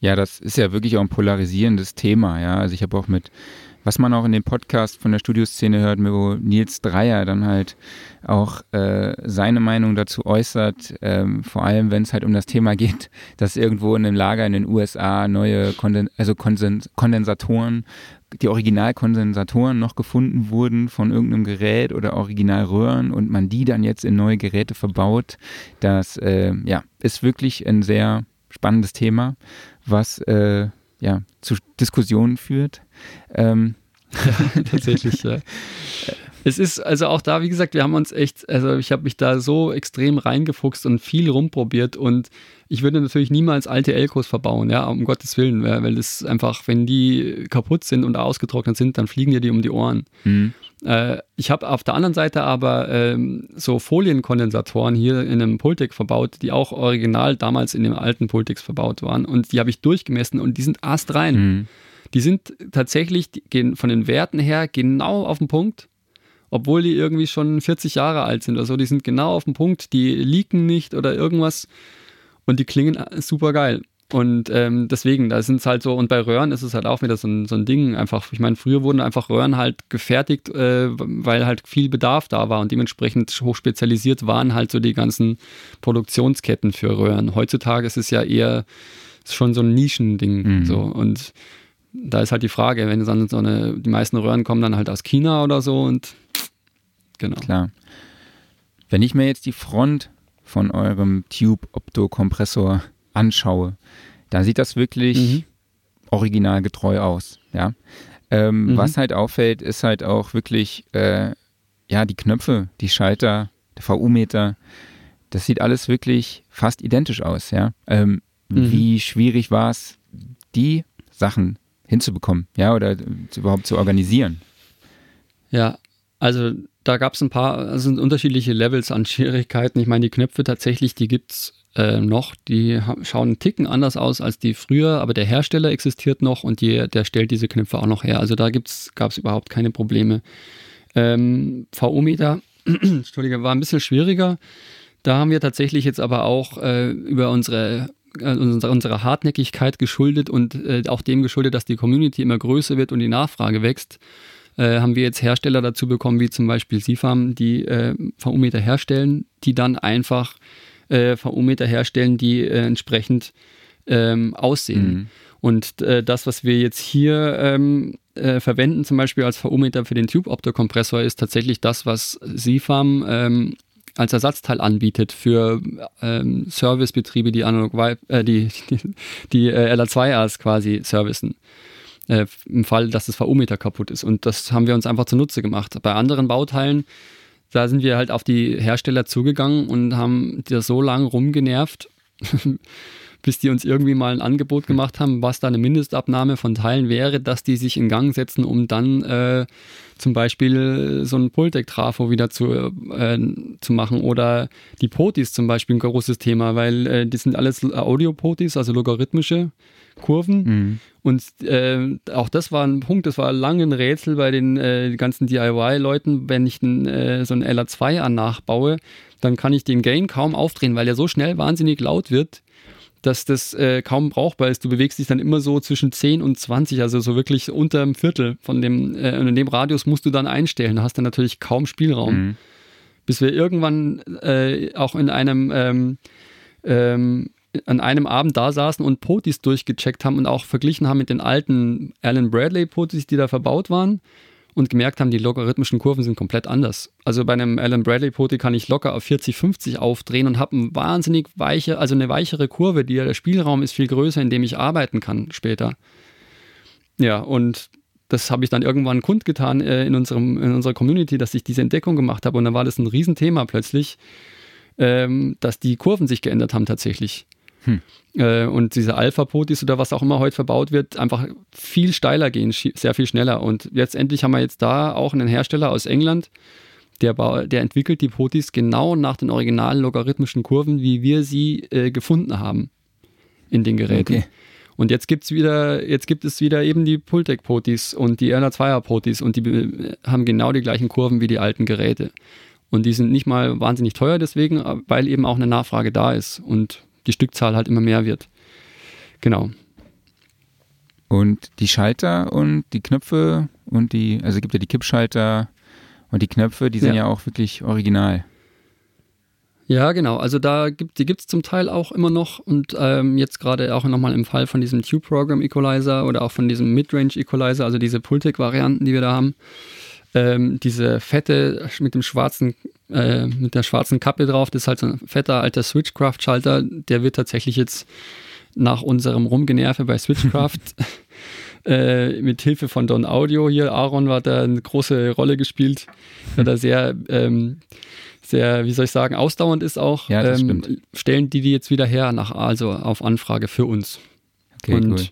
Ja, das ist ja wirklich auch ein polarisierendes Thema. Ja, also ich habe auch mit, was man auch in dem Podcast von der Studioszene hört, wo Nils Dreier dann halt auch äh, seine Meinung dazu äußert, ähm, vor allem wenn es halt um das Thema geht, dass irgendwo in einem Lager in den USA neue Konden also Kondensatoren, die Originalkondensatoren noch gefunden wurden von irgendeinem Gerät oder Originalröhren und man die dann jetzt in neue Geräte verbaut. Das äh, ja, ist wirklich ein sehr spannendes Thema was äh, ja, zu Diskussionen führt. Ähm. Ja, tatsächlich, ja. Es ist also auch da, wie gesagt, wir haben uns echt, also ich habe mich da so extrem reingefuchst und viel rumprobiert und ich würde natürlich niemals alte Elkos verbauen, ja, um Gottes Willen, weil das einfach, wenn die kaputt sind und ausgetrocknet sind, dann fliegen dir die um die Ohren. Mhm. Äh, ich habe auf der anderen Seite aber ähm, so Folienkondensatoren hier in einem Pultec verbaut, die auch original damals in dem alten Pultex verbaut waren und die habe ich durchgemessen und die sind astrein. Mhm. Die sind tatsächlich die gehen von den Werten her genau auf den Punkt obwohl die irgendwie schon 40 Jahre alt sind oder so. Die sind genau auf dem Punkt, die leaken nicht oder irgendwas und die klingen super geil. Und ähm, deswegen, da sind es halt so, und bei Röhren ist es halt auch wieder so ein, so ein Ding. Einfach, ich meine, früher wurden einfach Röhren halt gefertigt, äh, weil halt viel Bedarf da war und dementsprechend hochspezialisiert waren halt so die ganzen Produktionsketten für Röhren. Heutzutage ist es ja eher schon so ein Nischending. Mhm. So. Und da ist halt die Frage, wenn dann so eine, die meisten Röhren kommen dann halt aus China oder so und genau. Klar. Wenn ich mir jetzt die Front von eurem Tube-Opto-Kompressor anschaue, da sieht das wirklich mhm. originalgetreu aus. Ja? Ähm, mhm. Was halt auffällt, ist halt auch wirklich, äh, ja, die Knöpfe, die Schalter, der VU-Meter, das sieht alles wirklich fast identisch aus. Ja? Ähm, mhm. Wie schwierig war es, die Sachen hinzubekommen, ja, oder überhaupt zu organisieren? Ja, also da gab es ein paar, also unterschiedliche Levels an Schwierigkeiten. Ich meine, die Knöpfe tatsächlich, die gibt es äh, noch. Die schauen einen Ticken anders aus als die früher, aber der Hersteller existiert noch und die, der stellt diese Knöpfe auch noch her. Also da gab es überhaupt keine Probleme. Ähm, VO-Meter, Entschuldige, war ein bisschen schwieriger. da haben wir tatsächlich jetzt aber auch äh, über unsere äh, unserer Hartnäckigkeit geschuldet und äh, auch dem geschuldet, dass die Community immer größer wird und die Nachfrage wächst, äh, haben wir jetzt Hersteller dazu bekommen, wie zum Beispiel Sifam, die äh, VU-Meter herstellen, die dann einfach äh, VU-Meter herstellen, die äh, entsprechend ähm, aussehen. Mhm. Und äh, das, was wir jetzt hier ähm, äh, verwenden, zum Beispiel als VU-Meter für den Tube-Optokompressor, ist tatsächlich das, was Sifam ähm, als Ersatzteil anbietet für ähm, Servicebetriebe, die analog äh, die, die, die äh, LA2As quasi servicen. Äh, Im Fall, dass das VU-Meter kaputt ist. Und das haben wir uns einfach zunutze gemacht. Bei anderen Bauteilen, da sind wir halt auf die Hersteller zugegangen und haben die so lange rumgenervt, bis die uns irgendwie mal ein Angebot gemacht haben, was da eine Mindestabnahme von Teilen wäre, dass die sich in Gang setzen, um dann äh, zum Beispiel so ein Pultec-Trafo wieder zu, äh, zu machen oder die Potis zum Beispiel ein großes Thema, weil äh, die sind alles Audio-Potis, also logarithmische Kurven. Mhm. Und äh, auch das war ein Punkt, das war lange ein Rätsel bei den äh, ganzen DIY-Leuten. Wenn ich ein, äh, so ein LA2 an nachbaue, dann kann ich den Gain kaum aufdrehen, weil er so schnell wahnsinnig laut wird, dass das äh, kaum brauchbar ist. Du bewegst dich dann immer so zwischen 10 und 20, also so wirklich unter einem Viertel von dem, äh, in dem Radius musst du dann einstellen. Da hast du natürlich kaum Spielraum. Mhm. Bis wir irgendwann äh, auch in einem, ähm, ähm, an einem Abend da saßen und Potis durchgecheckt haben und auch verglichen haben mit den alten Alan Bradley Potis, die da verbaut waren und gemerkt haben, die logarithmischen Kurven sind komplett anders. Also bei einem Alan Bradley Poti kann ich locker auf 40, 50 aufdrehen und habe eine wahnsinnig weiche, also eine weichere Kurve, die der Spielraum ist viel größer, in dem ich arbeiten kann später. Ja, und das habe ich dann irgendwann kundgetan äh, in, unserem, in unserer Community, dass ich diese Entdeckung gemacht habe. Und dann war das ein Riesenthema plötzlich, ähm, dass die Kurven sich geändert haben tatsächlich. Hm. Äh, und diese Alpha-Potis oder was auch immer heute verbaut wird, einfach viel steiler gehen, sehr viel schneller. Und letztendlich haben wir jetzt da auch einen Hersteller aus England, der, der entwickelt die Potis genau nach den originalen logarithmischen Kurven, wie wir sie äh, gefunden haben in den Geräten. Okay. Und jetzt gibt's wieder, jetzt gibt es wieder eben die Pultec-Potis und die Erna 2er Potis und die äh, haben genau die gleichen Kurven wie die alten Geräte. Und die sind nicht mal wahnsinnig teuer deswegen, weil eben auch eine Nachfrage da ist. Und die Stückzahl halt immer mehr wird. Genau. Und die Schalter und die Knöpfe und die, also gibt ja die Kippschalter und die Knöpfe, die sind ja, ja auch wirklich original. Ja, genau. Also da gibt, die es zum Teil auch immer noch und ähm, jetzt gerade auch nochmal im Fall von diesem Tube Program Equalizer oder auch von diesem Midrange Equalizer, also diese Pultec-Varianten, die wir da haben. Ähm, diese fette mit dem schwarzen äh, mit der schwarzen Kappe drauf. Das ist halt so ein fetter alter Switchcraft-Schalter. Der wird tatsächlich jetzt nach unserem Rumgenerve bei Switchcraft äh, mit Hilfe von Don Audio hier, Aaron war da eine große Rolle gespielt, der da sehr, ähm, sehr, wie soll ich sagen, ausdauernd ist auch. Ja, ähm. Stellen die die jetzt wieder her, nach, also auf Anfrage für uns. Okay, Und cool.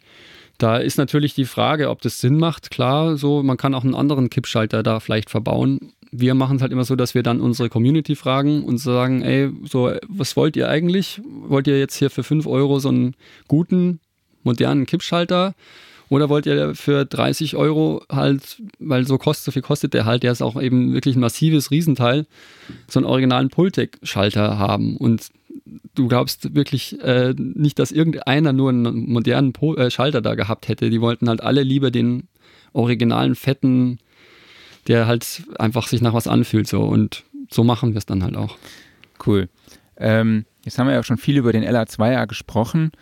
Da ist natürlich die Frage, ob das Sinn macht. Klar, so man kann auch einen anderen Kippschalter da vielleicht verbauen wir machen es halt immer so, dass wir dann unsere Community fragen und sagen, ey, so, was wollt ihr eigentlich? Wollt ihr jetzt hier für 5 Euro so einen guten, modernen Kippschalter? Oder wollt ihr für 30 Euro halt, weil so kostet, so viel kostet der halt, der ist auch eben wirklich ein massives Riesenteil, so einen originalen Pultec-Schalter haben? Und du glaubst wirklich äh, nicht, dass irgendeiner nur einen modernen po äh, Schalter da gehabt hätte. Die wollten halt alle lieber den originalen, fetten der halt einfach sich nach was anfühlt. So. Und so machen wir es dann halt auch. Cool. Ähm, jetzt haben wir ja auch schon viel über den LA2A gesprochen.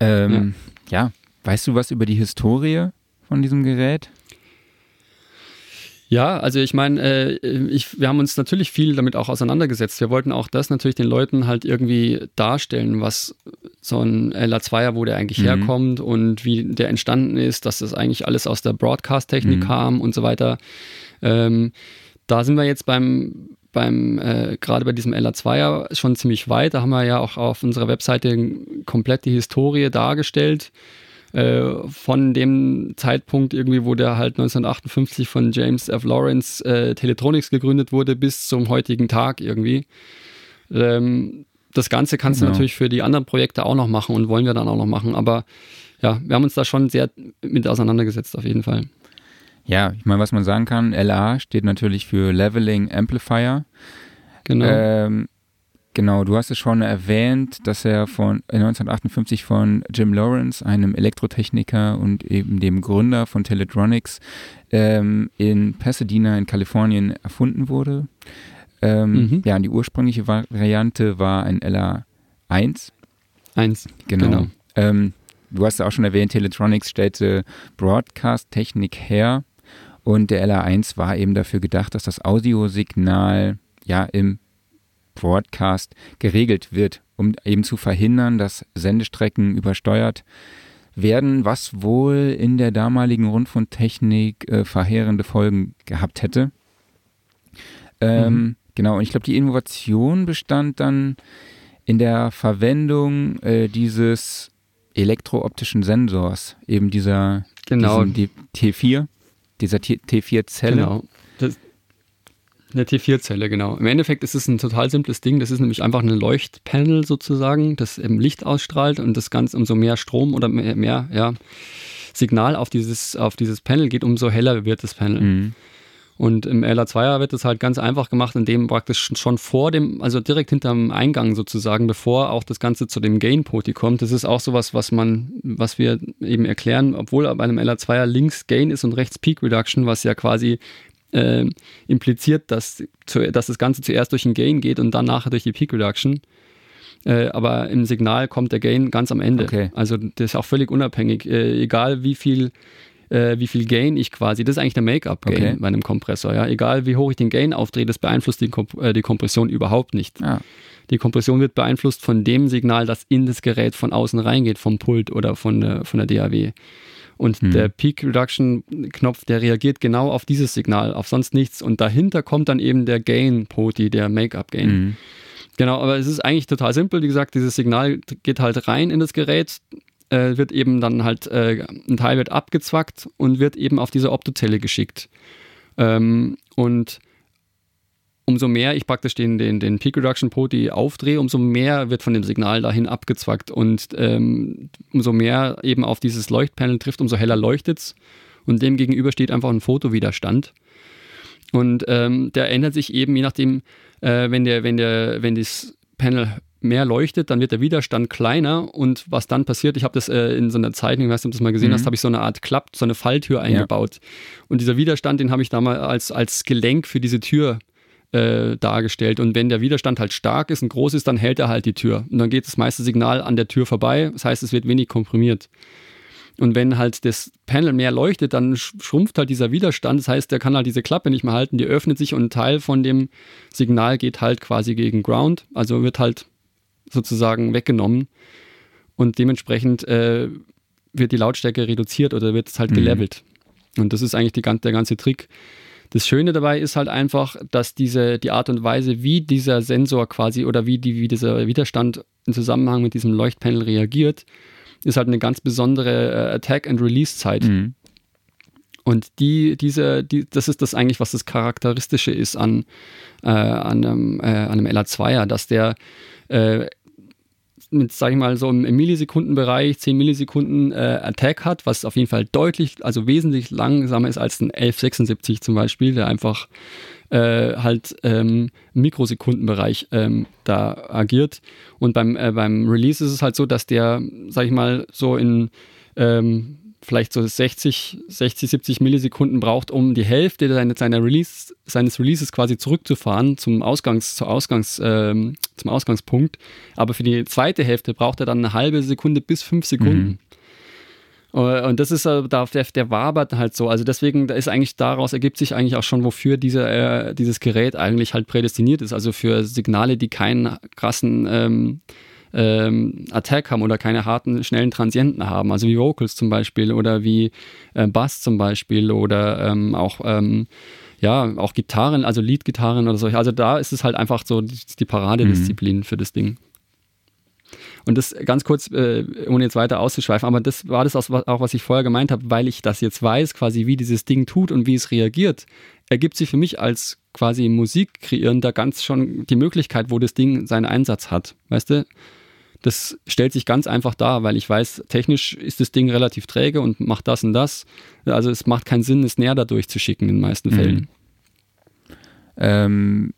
Ähm, ja. ja, weißt du was über die Historie von diesem Gerät? Ja, also ich meine, äh, ich, wir haben uns natürlich viel damit auch auseinandergesetzt. Wir wollten auch das natürlich den Leuten halt irgendwie darstellen, was so ein LA2er, wo der eigentlich mhm. herkommt und wie der entstanden ist, dass das eigentlich alles aus der Broadcast-Technik mhm. kam und so weiter. Ähm, da sind wir jetzt beim, beim äh, gerade bei diesem LA2er schon ziemlich weit. Da haben wir ja auch auf unserer Webseite komplett die Historie dargestellt äh, von dem Zeitpunkt irgendwie, wo der halt 1958 von James F. Lawrence äh, Teletronics gegründet wurde, bis zum heutigen Tag irgendwie. Ähm, das Ganze kannst genau. du natürlich für die anderen Projekte auch noch machen und wollen wir dann auch noch machen, aber ja, wir haben uns da schon sehr mit auseinandergesetzt auf jeden Fall. Ja, ich meine, was man sagen kann, LA steht natürlich für Leveling Amplifier. Genau. Ähm, Genau, du hast es schon erwähnt, dass er von 1958 von Jim Lawrence, einem Elektrotechniker und eben dem Gründer von Teletronics, ähm, in Pasadena in Kalifornien erfunden wurde. Ähm, mhm. Ja, die ursprüngliche Variante war ein LA1. 1. Genau. genau. Ähm, du hast ja auch schon erwähnt, Teletronics stellte Broadcast-Technik her und der LA1 war eben dafür gedacht, dass das Audiosignal ja im Broadcast geregelt wird, um eben zu verhindern, dass Sendestrecken übersteuert werden, was wohl in der damaligen Rundfunktechnik äh, verheerende Folgen gehabt hätte. Ähm, mhm. Genau, und ich glaube, die Innovation bestand dann in der Verwendung äh, dieses elektrooptischen Sensors, eben dieser genau. T4, dieser T4-Zelle. Genau. Eine T4-Zelle, genau. Im Endeffekt ist es ein total simples Ding. Das ist nämlich einfach ein Leuchtpanel sozusagen, das eben Licht ausstrahlt und das Ganze umso mehr Strom oder mehr, mehr ja, Signal auf dieses, auf dieses Panel geht, umso heller wird das Panel. Mhm. Und im LA2er wird das halt ganz einfach gemacht, indem praktisch schon vor dem, also direkt hinterm Eingang sozusagen, bevor auch das Ganze zu dem Gain-Poti kommt. Das ist auch sowas, was man, was wir eben erklären, obwohl bei einem LA2er links Gain ist und rechts Peak Reduction, was ja quasi äh, impliziert, dass, zu, dass das Ganze zuerst durch den Gain geht und dann nachher durch die Peak Reduction. Äh, aber im Signal kommt der Gain ganz am Ende. Okay. Also das ist auch völlig unabhängig. Äh, egal wie viel, äh, wie viel Gain ich quasi, das ist eigentlich der Make-up-Gain okay. bei einem Kompressor. Ja? Egal wie hoch ich den Gain aufdrehe, das beeinflusst die, Komp äh, die Kompression überhaupt nicht. Ah. Die Kompression wird beeinflusst von dem Signal, das in das Gerät von außen reingeht, vom Pult oder von der, von der DAW. Und hm. der Peak Reduction Knopf, der reagiert genau auf dieses Signal, auf sonst nichts. Und dahinter kommt dann eben der Gain Poti, der Make-up Gain. Hm. Genau, aber es ist eigentlich total simpel. Wie gesagt, dieses Signal geht halt rein in das Gerät, äh, wird eben dann halt, äh, ein Teil wird abgezwackt und wird eben auf diese Optozelle geschickt. Ähm, und umso mehr ich praktisch den, den, den Peak Reduction Poti aufdrehe, umso mehr wird von dem Signal dahin abgezwackt und ähm, umso mehr eben auf dieses Leuchtpanel trifft, umso heller leuchtet es. Und dem gegenüber steht einfach ein Fotowiderstand. Und ähm, der ändert sich eben, je nachdem, äh, wenn, der, wenn, der, wenn das Panel mehr leuchtet, dann wird der Widerstand kleiner und was dann passiert, ich habe das äh, in so einer Zeichnung, ich weiß nicht, ob du das mal gesehen mhm. hast, habe ich so eine Art Klapp, so eine Falltür eingebaut. Ja. Und dieser Widerstand, den habe ich damals als, als Gelenk für diese Tür äh, dargestellt. Und wenn der Widerstand halt stark ist und groß ist, dann hält er halt die Tür. Und dann geht das meiste Signal an der Tür vorbei. Das heißt, es wird wenig komprimiert. Und wenn halt das Panel mehr leuchtet, dann schrumpft halt dieser Widerstand. Das heißt, der kann halt diese Klappe nicht mehr halten, die öffnet sich und ein Teil von dem Signal geht halt quasi gegen Ground, also wird halt sozusagen weggenommen. Und dementsprechend äh, wird die Lautstärke reduziert oder wird es halt mhm. gelevelt. Und das ist eigentlich die, der ganze Trick. Das Schöne dabei ist halt einfach, dass diese, die Art und Weise, wie dieser Sensor quasi oder wie, die, wie dieser Widerstand im Zusammenhang mit diesem Leuchtpanel reagiert, ist halt eine ganz besondere äh, Attack- and Release-Zeit. Mhm. Und die, diese, die, das ist das eigentlich, was das Charakteristische ist an, äh, an, einem, äh, einem LA2er, dass der äh, mit, sage ich mal, so im, Millisekundenbereich 10 Millisekunden äh, Attack hat, was auf jeden Fall deutlich, also wesentlich langsamer ist als ein 1176 zum Beispiel, der einfach äh, halt ähm, im Mikrosekundenbereich ähm, da agiert. Und beim, äh, beim Release ist es halt so, dass der, sage ich mal, so in ähm, vielleicht so 60, 60, 70 Millisekunden braucht, um die Hälfte seiner, seiner Release, seines Releases quasi zurückzufahren zum, Ausgangs, zur Ausgangs, ähm, zum Ausgangspunkt. Aber für die zweite Hälfte braucht er dann eine halbe Sekunde bis fünf Sekunden. Mhm. Und das ist der, der wabert halt so. Also deswegen ist eigentlich daraus ergibt sich eigentlich auch schon, wofür diese, äh, dieses Gerät eigentlich halt prädestiniert ist. Also für Signale, die keinen krassen ähm, ähm, Attack haben oder keine harten, schnellen Transienten haben, also wie Vocals zum Beispiel oder wie äh, Bass zum Beispiel oder ähm, auch ähm, ja, auch Gitarren, also Leadgitarren oder so. Also da ist es halt einfach so die, die Paradedisziplin mhm. für das Ding. Und das ganz kurz, äh, ohne jetzt weiter auszuschweifen, aber das war das auch, was ich vorher gemeint habe, weil ich das jetzt weiß, quasi wie dieses Ding tut und wie es reagiert, ergibt sich für mich als quasi Musik kreierender ganz schon die Möglichkeit, wo das Ding seinen Einsatz hat. Weißt du? Das stellt sich ganz einfach dar, weil ich weiß, technisch ist das Ding relativ träge und macht das und das. Also es macht keinen Sinn, es näher da durchzuschicken in den meisten mhm. Fällen. Ähm,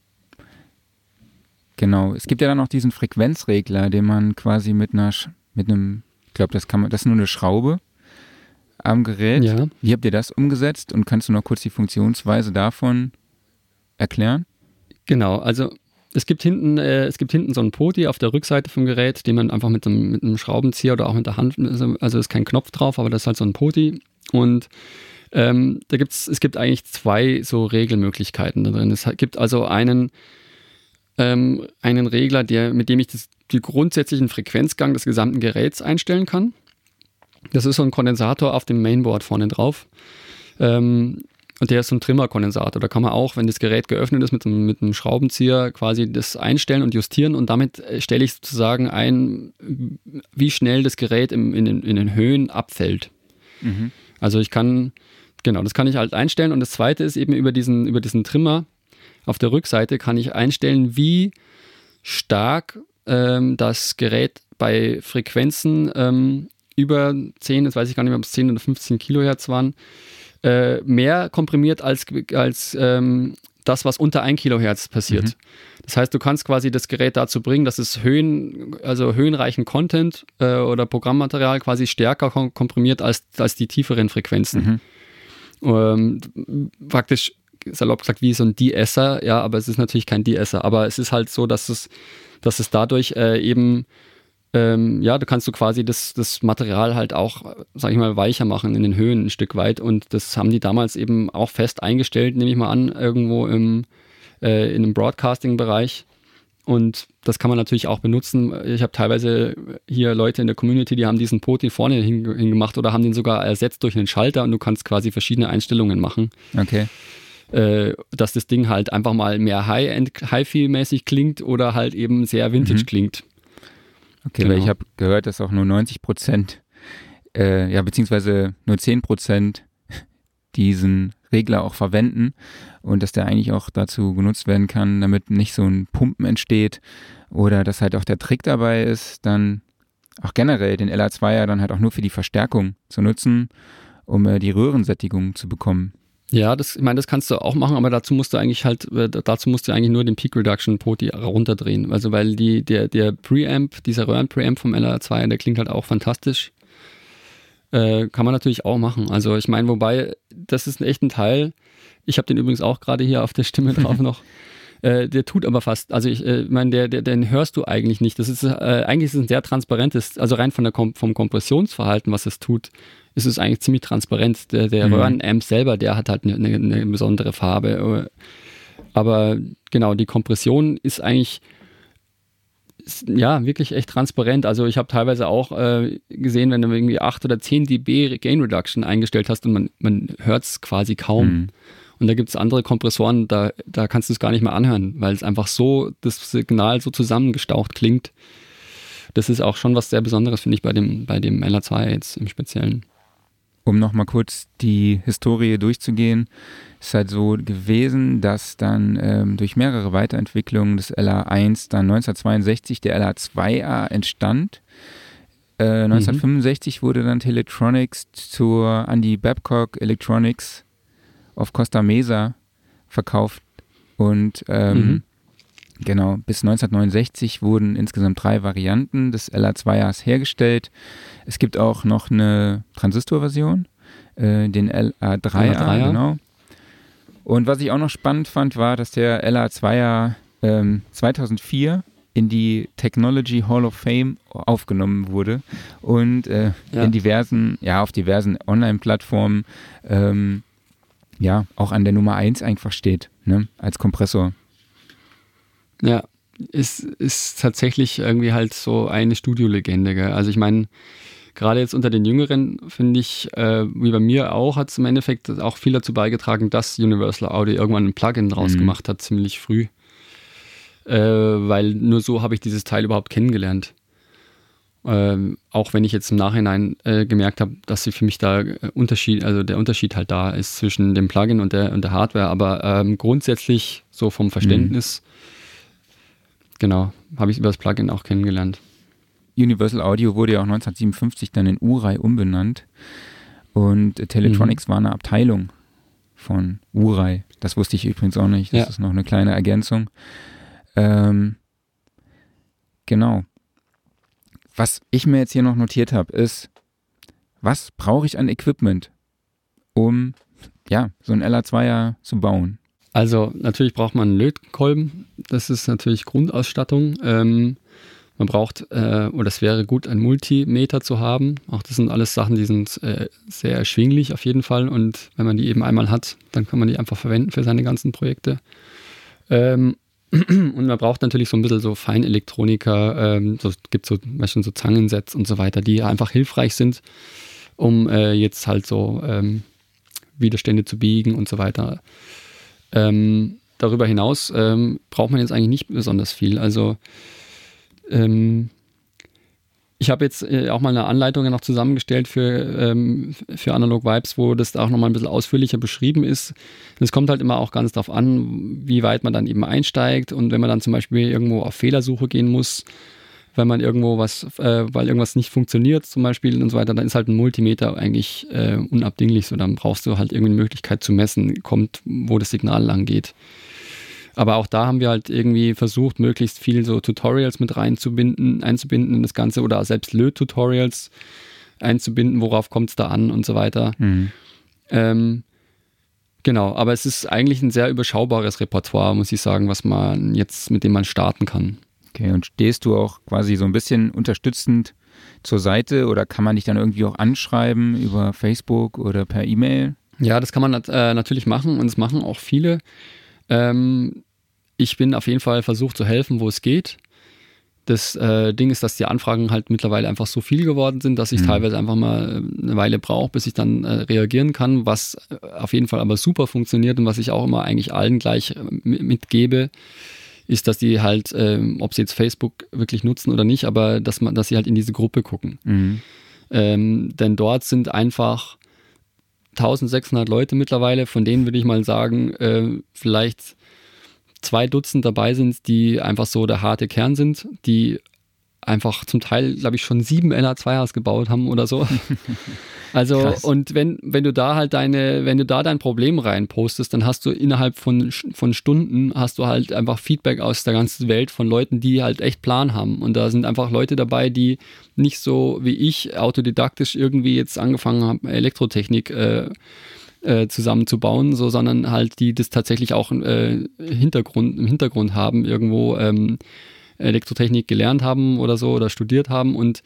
Genau. Es gibt ja dann noch diesen Frequenzregler, den man quasi mit einer, mit einem, ich glaube, das kann man, das ist nur eine Schraube am Gerät. Ja. Wie habt ihr das umgesetzt und kannst du noch kurz die Funktionsweise davon erklären? Genau, also es gibt hinten, äh, es gibt hinten so einen Poti auf der Rückseite vom Gerät, den man einfach mit einem, mit einem Schraubenzieher oder auch mit der Hand, also, also ist kein Knopf drauf, aber das ist halt so ein Poti. Und ähm, da gibt's, es gibt eigentlich zwei so Regelmöglichkeiten da drin. Es gibt also einen, ähm, einen Regler, der, mit dem ich das, den grundsätzlichen Frequenzgang des gesamten Geräts einstellen kann. Das ist so ein Kondensator auf dem Mainboard vorne drauf. Ähm, und der ist so ein Trimmerkondensator. Da kann man auch, wenn das Gerät geöffnet ist, mit einem, mit einem Schraubenzieher quasi das einstellen und justieren. Und damit äh, stelle ich sozusagen ein, wie schnell das Gerät im, in, den, in den Höhen abfällt. Mhm. Also ich kann, genau, das kann ich halt einstellen. Und das zweite ist eben über diesen, über diesen Trimmer auf der Rückseite kann ich einstellen, wie stark ähm, das Gerät bei Frequenzen ähm, über 10, jetzt weiß ich gar nicht mehr, ob es 10 oder 15 Kilohertz waren, äh, mehr komprimiert als, als ähm, das, was unter 1 Kilohertz passiert. Mhm. Das heißt, du kannst quasi das Gerät dazu bringen, dass es Höhen, also höhenreichen Content äh, oder Programmmaterial quasi stärker kom komprimiert als, als die tieferen Frequenzen. Mhm. Ähm, praktisch salopp gesagt wie so ein De-Esser, ja, aber es ist natürlich kein De-Esser. Aber es ist halt so, dass es, dass es dadurch äh, eben ähm, ja, da kannst du quasi das, das Material halt auch, sag ich mal, weicher machen in den Höhen ein Stück weit. Und das haben die damals eben auch fest eingestellt, nehme ich mal an, irgendwo im, äh, in einem Broadcasting-Bereich. Und das kann man natürlich auch benutzen. Ich habe teilweise hier Leute in der Community, die haben diesen Poti vorne hingemacht oder haben den sogar ersetzt durch einen Schalter und du kannst quasi verschiedene Einstellungen machen. Okay. Äh, dass das Ding halt einfach mal mehr High-End, Hi-Fi-mäßig klingt oder halt eben sehr Vintage mhm. klingt. Okay, genau. weil ich habe gehört, dass auch nur 90 Prozent, äh, ja, beziehungsweise nur 10 Prozent diesen Regler auch verwenden und dass der eigentlich auch dazu genutzt werden kann, damit nicht so ein Pumpen entsteht oder dass halt auch der Trick dabei ist, dann auch generell den LA2er dann halt auch nur für die Verstärkung zu nutzen, um äh, die Röhrensättigung zu bekommen. Ja, das, ich meine, das kannst du auch machen, aber dazu musst du eigentlich halt, äh, dazu musst du eigentlich nur den Peak Reduction Poti runterdrehen. Also weil die, der, der Preamp, dieser Röhren-Preamp vom LR2, der klingt halt auch fantastisch. Äh, kann man natürlich auch machen. Also ich meine, wobei, das ist ein echter Teil. Ich habe den übrigens auch gerade hier auf der Stimme drauf noch. Äh, der tut aber fast, also ich äh, meine, der, der, den hörst du eigentlich nicht. Das ist äh, eigentlich ist es ein sehr transparentes, also rein von der Kom vom Kompressionsverhalten, was es tut, ist es eigentlich ziemlich transparent. Der, der mhm. Röhrenamp selber, der hat halt eine, eine, besondere Farbe. Aber genau, die Kompression ist eigentlich ja, wirklich echt transparent. Also ich habe teilweise auch äh, gesehen, wenn du irgendwie 8 oder 10 dB Gain Reduction eingestellt hast und man, man hört es quasi kaum. Mhm. Und da gibt es andere Kompressoren, da, da kannst du es gar nicht mehr anhören, weil es einfach so, das Signal so zusammengestaucht klingt. Das ist auch schon was sehr Besonderes, finde ich, bei dem, bei dem LA2 jetzt im Speziellen. Um nochmal kurz die Historie durchzugehen, ist halt so gewesen, dass dann ähm, durch mehrere Weiterentwicklungen des LA1 dann 1962 der LA2A entstand. Äh, 1965 mhm. wurde dann Teletronics zur Andy Babcock Electronics auf Costa Mesa verkauft und ähm, mhm. Genau, bis 1969 wurden insgesamt drei Varianten des LA2As hergestellt. Es gibt auch noch eine Transistorversion, äh, den LA3A, LA3A, genau. Und was ich auch noch spannend fand, war, dass der LA2A ähm, 2004 in die Technology Hall of Fame aufgenommen wurde und äh, ja. in diversen, ja, auf diversen Online-Plattformen ähm, ja, auch an der Nummer 1 einfach steht, ne, als Kompressor. Ja, ist, ist tatsächlich irgendwie halt so eine Studiolegende. Gell? Also ich meine, gerade jetzt unter den Jüngeren, finde ich, äh, wie bei mir auch, hat es im Endeffekt auch viel dazu beigetragen, dass Universal Audio irgendwann ein Plugin draus mhm. gemacht hat, ziemlich früh. Äh, weil nur so habe ich dieses Teil überhaupt kennengelernt. Ähm, auch wenn ich jetzt im Nachhinein äh, gemerkt habe, dass sie für mich da äh, Unterschied, also der Unterschied halt da ist zwischen dem Plugin und der, und der Hardware. Aber ähm, grundsätzlich so vom Verständnis, mhm. Genau, habe ich über das Plugin auch kennengelernt. Universal Audio wurde ja auch 1957 dann in Urai umbenannt. Und Teletronics mhm. war eine Abteilung von Urai. Das wusste ich übrigens auch nicht. Das ja. ist noch eine kleine Ergänzung. Ähm, Genau. Was ich mir jetzt hier noch notiert habe, ist, was brauche ich an Equipment, um ja, so ein LA2er zu bauen? Also natürlich braucht man einen Lötkolben. Das ist natürlich Grundausstattung. Ähm, man braucht, äh, oder es wäre gut, einen Multimeter zu haben. Auch das sind alles Sachen, die sind äh, sehr erschwinglich auf jeden Fall. Und wenn man die eben einmal hat, dann kann man die einfach verwenden für seine ganzen Projekte. Ähm, und man braucht natürlich so ein bisschen so Feinelektroniker, ähm, gibt so Beispiel so Zangensets und so weiter, die einfach hilfreich sind, um äh, jetzt halt so ähm, Widerstände zu biegen und so weiter. Ähm, darüber hinaus ähm, braucht man jetzt eigentlich nicht besonders viel. Also ähm, ich habe jetzt äh, auch mal eine Anleitung noch zusammengestellt für, ähm, für Analog Vibes, wo das auch nochmal ein bisschen ausführlicher beschrieben ist. es kommt halt immer auch ganz darauf an, wie weit man dann eben einsteigt und wenn man dann zum Beispiel irgendwo auf Fehlersuche gehen muss, wenn man irgendwo was, äh, weil irgendwas nicht funktioniert zum Beispiel und so weiter, dann ist halt ein Multimeter eigentlich äh, unabdinglich so. Dann brauchst du halt irgendwie eine Möglichkeit zu messen, kommt, wo das Signal lang geht. Aber auch da haben wir halt irgendwie versucht, möglichst viel so Tutorials mit reinzubinden, einzubinden in das Ganze oder selbst Löt-Tutorials einzubinden, worauf kommt es da an und so weiter. Mhm. Ähm, genau, aber es ist eigentlich ein sehr überschaubares Repertoire, muss ich sagen, was man jetzt, mit dem man starten kann. Okay, und stehst du auch quasi so ein bisschen unterstützend zur Seite oder kann man dich dann irgendwie auch anschreiben über Facebook oder per E-Mail? Ja, das kann man äh, natürlich machen und es machen auch viele. Ähm, ich bin auf jeden Fall versucht zu helfen, wo es geht. Das äh, Ding ist, dass die Anfragen halt mittlerweile einfach so viel geworden sind, dass ich mhm. teilweise einfach mal äh, eine Weile brauche, bis ich dann äh, reagieren kann, was äh, auf jeden Fall aber super funktioniert und was ich auch immer eigentlich allen gleich äh, mitgebe, ist, dass die halt, äh, ob sie jetzt Facebook wirklich nutzen oder nicht, aber dass man, dass sie halt in diese Gruppe gucken. Mhm. Ähm, denn dort sind einfach 1600 Leute mittlerweile, von denen würde ich mal sagen, vielleicht zwei Dutzend dabei sind, die einfach so der harte Kern sind, die einfach zum Teil, glaube ich, schon sieben LA2As gebaut haben oder so. Also, Krass. und wenn, wenn du da halt deine, wenn du da dein Problem reinpostest, dann hast du innerhalb von, von Stunden hast du halt einfach Feedback aus der ganzen Welt von Leuten, die halt echt Plan haben. Und da sind einfach Leute dabei, die nicht so wie ich autodidaktisch irgendwie jetzt angefangen haben, Elektrotechnik äh, äh, zusammenzubauen, so, sondern halt die das tatsächlich auch äh, Hintergrund, im Hintergrund haben, irgendwo ähm, Elektrotechnik gelernt haben oder so oder studiert haben und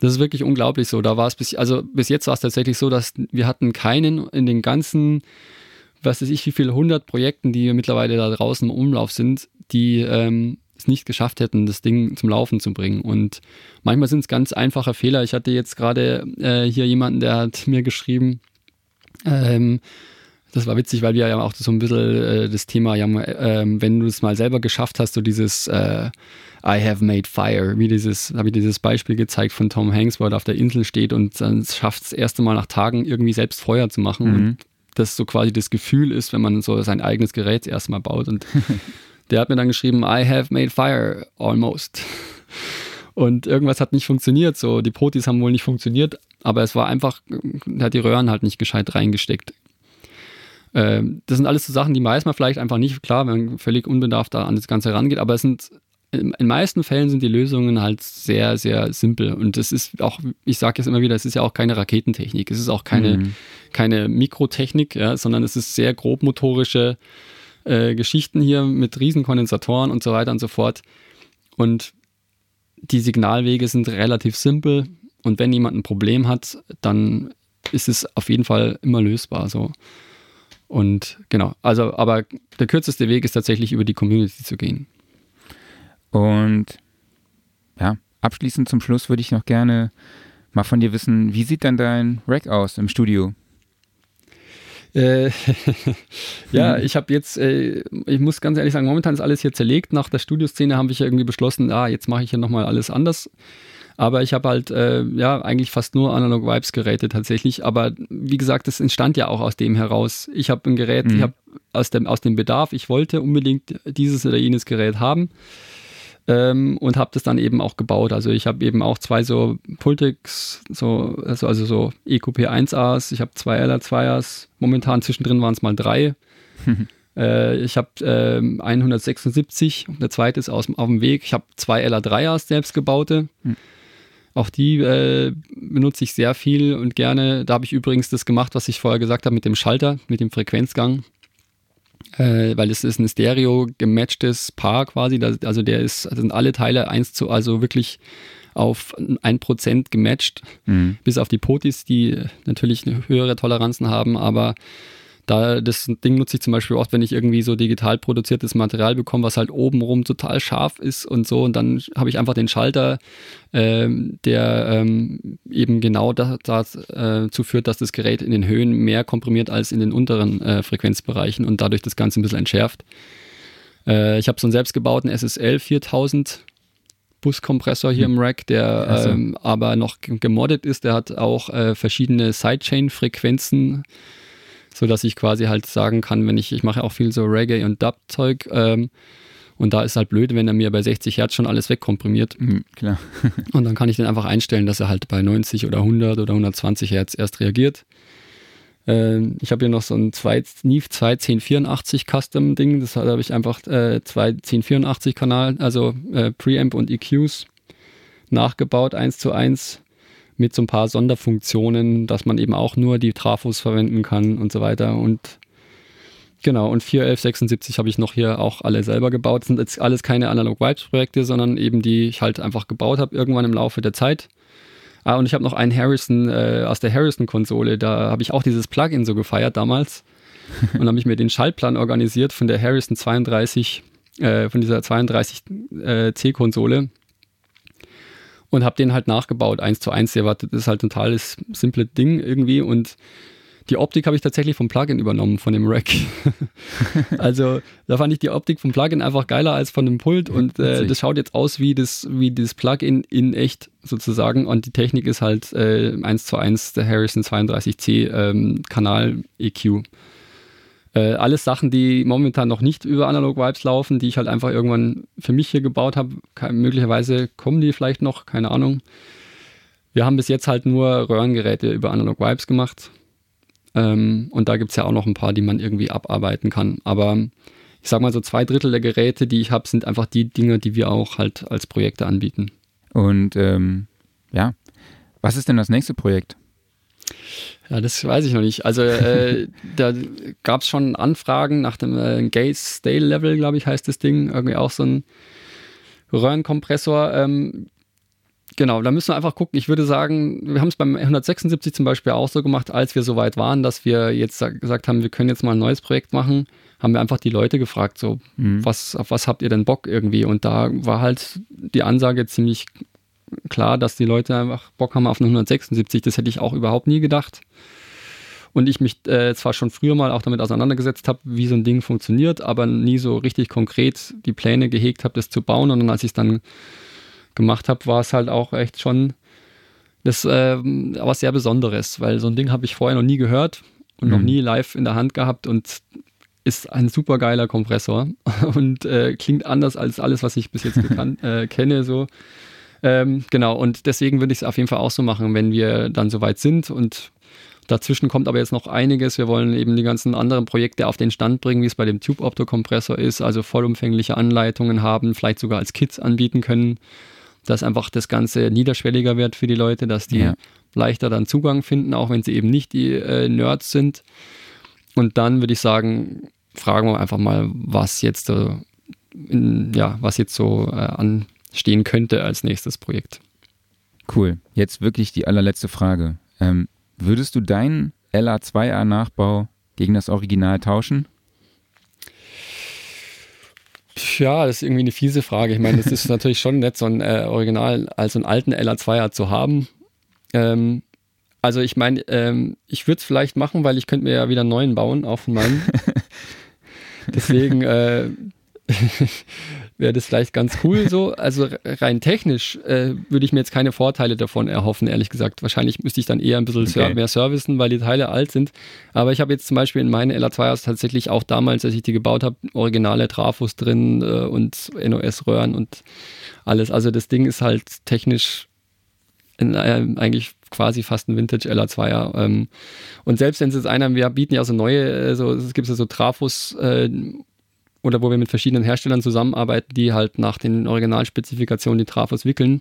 das ist wirklich unglaublich so. Da war es bis, also bis jetzt war es tatsächlich so, dass wir hatten keinen in den ganzen, was weiß ich, wie viele hundert Projekten, die mittlerweile da draußen im Umlauf sind, die ähm, es nicht geschafft hätten, das Ding zum Laufen zu bringen. Und manchmal sind es ganz einfache Fehler. Ich hatte jetzt gerade äh, hier jemanden, der hat mir geschrieben, ähm, das war witzig, weil wir ja auch so ein bisschen äh, das Thema, ja, äh, wenn du es mal selber geschafft hast, so dieses äh, I have made fire, wie dieses, habe ich dieses Beispiel gezeigt von Tom Hanks, wo er auf der Insel steht und dann schafft es das erste Mal nach Tagen irgendwie selbst Feuer zu machen. Mhm. Und das so quasi das Gefühl ist, wenn man so sein eigenes Gerät erstmal baut. Und der hat mir dann geschrieben, I have made fire almost. Und irgendwas hat nicht funktioniert, so die Potis haben wohl nicht funktioniert, aber es war einfach, er hat die Röhren halt nicht gescheit reingesteckt. Ähm, das sind alles so Sachen, die weiß man vielleicht einfach nicht, klar, wenn man völlig unbedarft da an das Ganze rangeht, aber es sind in den meisten Fällen sind die Lösungen halt sehr, sehr simpel. Und es ist auch, ich sage jetzt immer wieder, es ist ja auch keine Raketentechnik, es ist auch keine, mhm. keine Mikrotechnik, ja, sondern es ist sehr grobmotorische äh, Geschichten hier mit Riesenkondensatoren und so weiter und so fort. Und die Signalwege sind relativ simpel und wenn jemand ein Problem hat, dann ist es auf jeden Fall immer lösbar. So. Und genau, also, aber der kürzeste Weg ist tatsächlich über die Community zu gehen. Und ja, abschließend zum Schluss würde ich noch gerne mal von dir wissen, wie sieht denn dein Rack aus im Studio? Äh, ja, ich habe jetzt, äh, ich muss ganz ehrlich sagen, momentan ist alles hier zerlegt. Nach der Studioszene habe ich irgendwie beschlossen, ah, jetzt mache ich hier nochmal alles anders. Aber ich habe halt, äh, ja, eigentlich fast nur Analog Vibes Geräte tatsächlich. Aber wie gesagt, das entstand ja auch aus dem heraus. Ich habe ein Gerät, mhm. ich habe aus dem, aus dem Bedarf, ich wollte unbedingt dieses oder jenes Gerät haben ähm, und habe das dann eben auch gebaut. Also ich habe eben auch zwei so Pultex, so, also, also so EQP1As, ich habe zwei LR2As, momentan zwischendrin waren es mal drei. Äh, ich habe äh, 176, der zweite ist aus, auf dem Weg. Ich habe zwei LA3ers selbst gebaute. Auch die äh, benutze ich sehr viel und gerne. Da habe ich übrigens das gemacht, was ich vorher gesagt habe mit dem Schalter, mit dem Frequenzgang. Äh, weil es ist ein Stereo gematchtes Paar quasi. Das, also der ist, sind alle Teile eins zu, also wirklich auf ein Prozent gematcht, mhm. bis auf die Potis, die natürlich höhere Toleranzen haben, aber da das Ding nutze ich zum Beispiel oft, wenn ich irgendwie so digital produziertes Material bekomme, was halt obenrum total scharf ist und so. Und dann habe ich einfach den Schalter, ähm, der ähm, eben genau dazu da, äh, führt, dass das Gerät in den Höhen mehr komprimiert als in den unteren äh, Frequenzbereichen und dadurch das Ganze ein bisschen entschärft. Äh, ich habe so einen selbstgebauten SSL 4000 Buskompressor hier hm. im Rack, der also. ähm, aber noch gemoddet ist. Der hat auch äh, verschiedene Sidechain-Frequenzen so dass ich quasi halt sagen kann, wenn ich, ich mache auch viel so Reggae und Dub-Zeug, ähm, und da ist halt blöd, wenn er mir bei 60 Hertz schon alles wegkomprimiert. Mhm, klar. und dann kann ich den einfach einstellen, dass er halt bei 90 oder 100 oder 120 Hertz erst reagiert. Ähm, ich habe hier noch so ein 2, Neve 2 1084 Custom Ding. Das habe ich einfach äh, zwei 1084 Kanal, also äh, Preamp und EQs nachgebaut, eins zu eins mit so ein paar Sonderfunktionen, dass man eben auch nur die Trafos verwenden kann und so weiter. Und genau, und 41176 habe ich noch hier auch alle selber gebaut. Das sind jetzt alles keine Analog Vibes Projekte, sondern eben die ich halt einfach gebaut habe irgendwann im Laufe der Zeit. Ah, und ich habe noch einen Harrison äh, aus der Harrison-Konsole. Da habe ich auch dieses Plugin so gefeiert damals. und habe ich mir den Schaltplan organisiert von der Harrison 32, äh, von dieser 32C-Konsole. Und habe den halt nachgebaut, eins zu eins. Der war, das ist halt ein totales simple Ding irgendwie und die Optik habe ich tatsächlich vom Plugin übernommen, von dem Rack. also da fand ich die Optik vom Plugin einfach geiler als von dem Pult und äh, das schaut jetzt aus wie das, wie das Plugin in echt sozusagen und die Technik ist halt äh, 1 zu 1 der Harrison 32C ähm, Kanal EQ. Äh, alles Sachen, die momentan noch nicht über Analog Vibes laufen, die ich halt einfach irgendwann für mich hier gebaut habe. Möglicherweise kommen die vielleicht noch, keine Ahnung. Wir haben bis jetzt halt nur Röhrengeräte über Analog Vibes gemacht. Ähm, und da gibt es ja auch noch ein paar, die man irgendwie abarbeiten kann. Aber ich sag mal so zwei Drittel der Geräte, die ich habe, sind einfach die Dinge, die wir auch halt als Projekte anbieten. Und ähm, ja, was ist denn das nächste Projekt? Ja, das weiß ich noch nicht. Also äh, da gab es schon Anfragen nach dem äh, Gates Stale Level, glaube ich, heißt das Ding. Irgendwie auch so ein Röhrenkompressor. Ähm, genau, da müssen wir einfach gucken. Ich würde sagen, wir haben es beim 176 zum Beispiel auch so gemacht, als wir so weit waren, dass wir jetzt gesagt haben, wir können jetzt mal ein neues Projekt machen, haben wir einfach die Leute gefragt, so, mhm. was, auf was habt ihr denn Bock irgendwie? Und da war halt die Ansage ziemlich klar, dass die Leute einfach Bock haben auf eine 176. Das hätte ich auch überhaupt nie gedacht. Und ich mich äh, zwar schon früher mal auch damit auseinandergesetzt habe, wie so ein Ding funktioniert, aber nie so richtig konkret die Pläne gehegt habe, das zu bauen. Und dann, als ich es dann gemacht habe, war es halt auch echt schon das äh, was sehr Besonderes, weil so ein Ding habe ich vorher noch nie gehört und mhm. noch nie live in der Hand gehabt und ist ein super geiler Kompressor und äh, klingt anders als alles, was ich bis jetzt äh, kenne. So ähm, genau, und deswegen würde ich es auf jeden Fall auch so machen, wenn wir dann soweit sind und Dazwischen kommt aber jetzt noch einiges. Wir wollen eben die ganzen anderen Projekte auf den Stand bringen, wie es bei dem Tube-Opto-Kompressor ist, also vollumfängliche Anleitungen haben, vielleicht sogar als Kits anbieten können, dass einfach das Ganze niederschwelliger wird für die Leute, dass die ja. leichter dann Zugang finden, auch wenn sie eben nicht die äh, Nerds sind. Und dann würde ich sagen, fragen wir einfach mal, was jetzt, äh, in, ja, was jetzt so äh, an stehen könnte als nächstes Projekt. Cool. Jetzt wirklich die allerletzte Frage. Ähm, würdest du deinen LA2A-Nachbau gegen das Original tauschen? Ja, das ist irgendwie eine fiese Frage. Ich meine, es ist natürlich schon nett, so ein äh, Original, also einen alten LA2A zu haben. Ähm, also ich meine, ähm, ich würde es vielleicht machen, weil ich könnte mir ja wieder einen neuen bauen, auch von meinem. Deswegen äh, wäre das vielleicht ganz cool so. Also rein technisch äh, würde ich mir jetzt keine Vorteile davon erhoffen, ehrlich gesagt. Wahrscheinlich müsste ich dann eher ein bisschen okay. mehr servicen, weil die Teile alt sind. Aber ich habe jetzt zum Beispiel in meinen LA2As tatsächlich auch damals, als ich die gebaut habe, originale Trafos drin äh, und NOS-Röhren und alles. Also das Ding ist halt technisch ein, äh, eigentlich quasi fast ein Vintage LA2er. Ähm, und selbst wenn es jetzt einer, wir bieten ja so neue, äh, so, es gibt ja so Trafos, äh, oder wo wir mit verschiedenen Herstellern zusammenarbeiten, die halt nach den Originalspezifikationen die Trafos wickeln.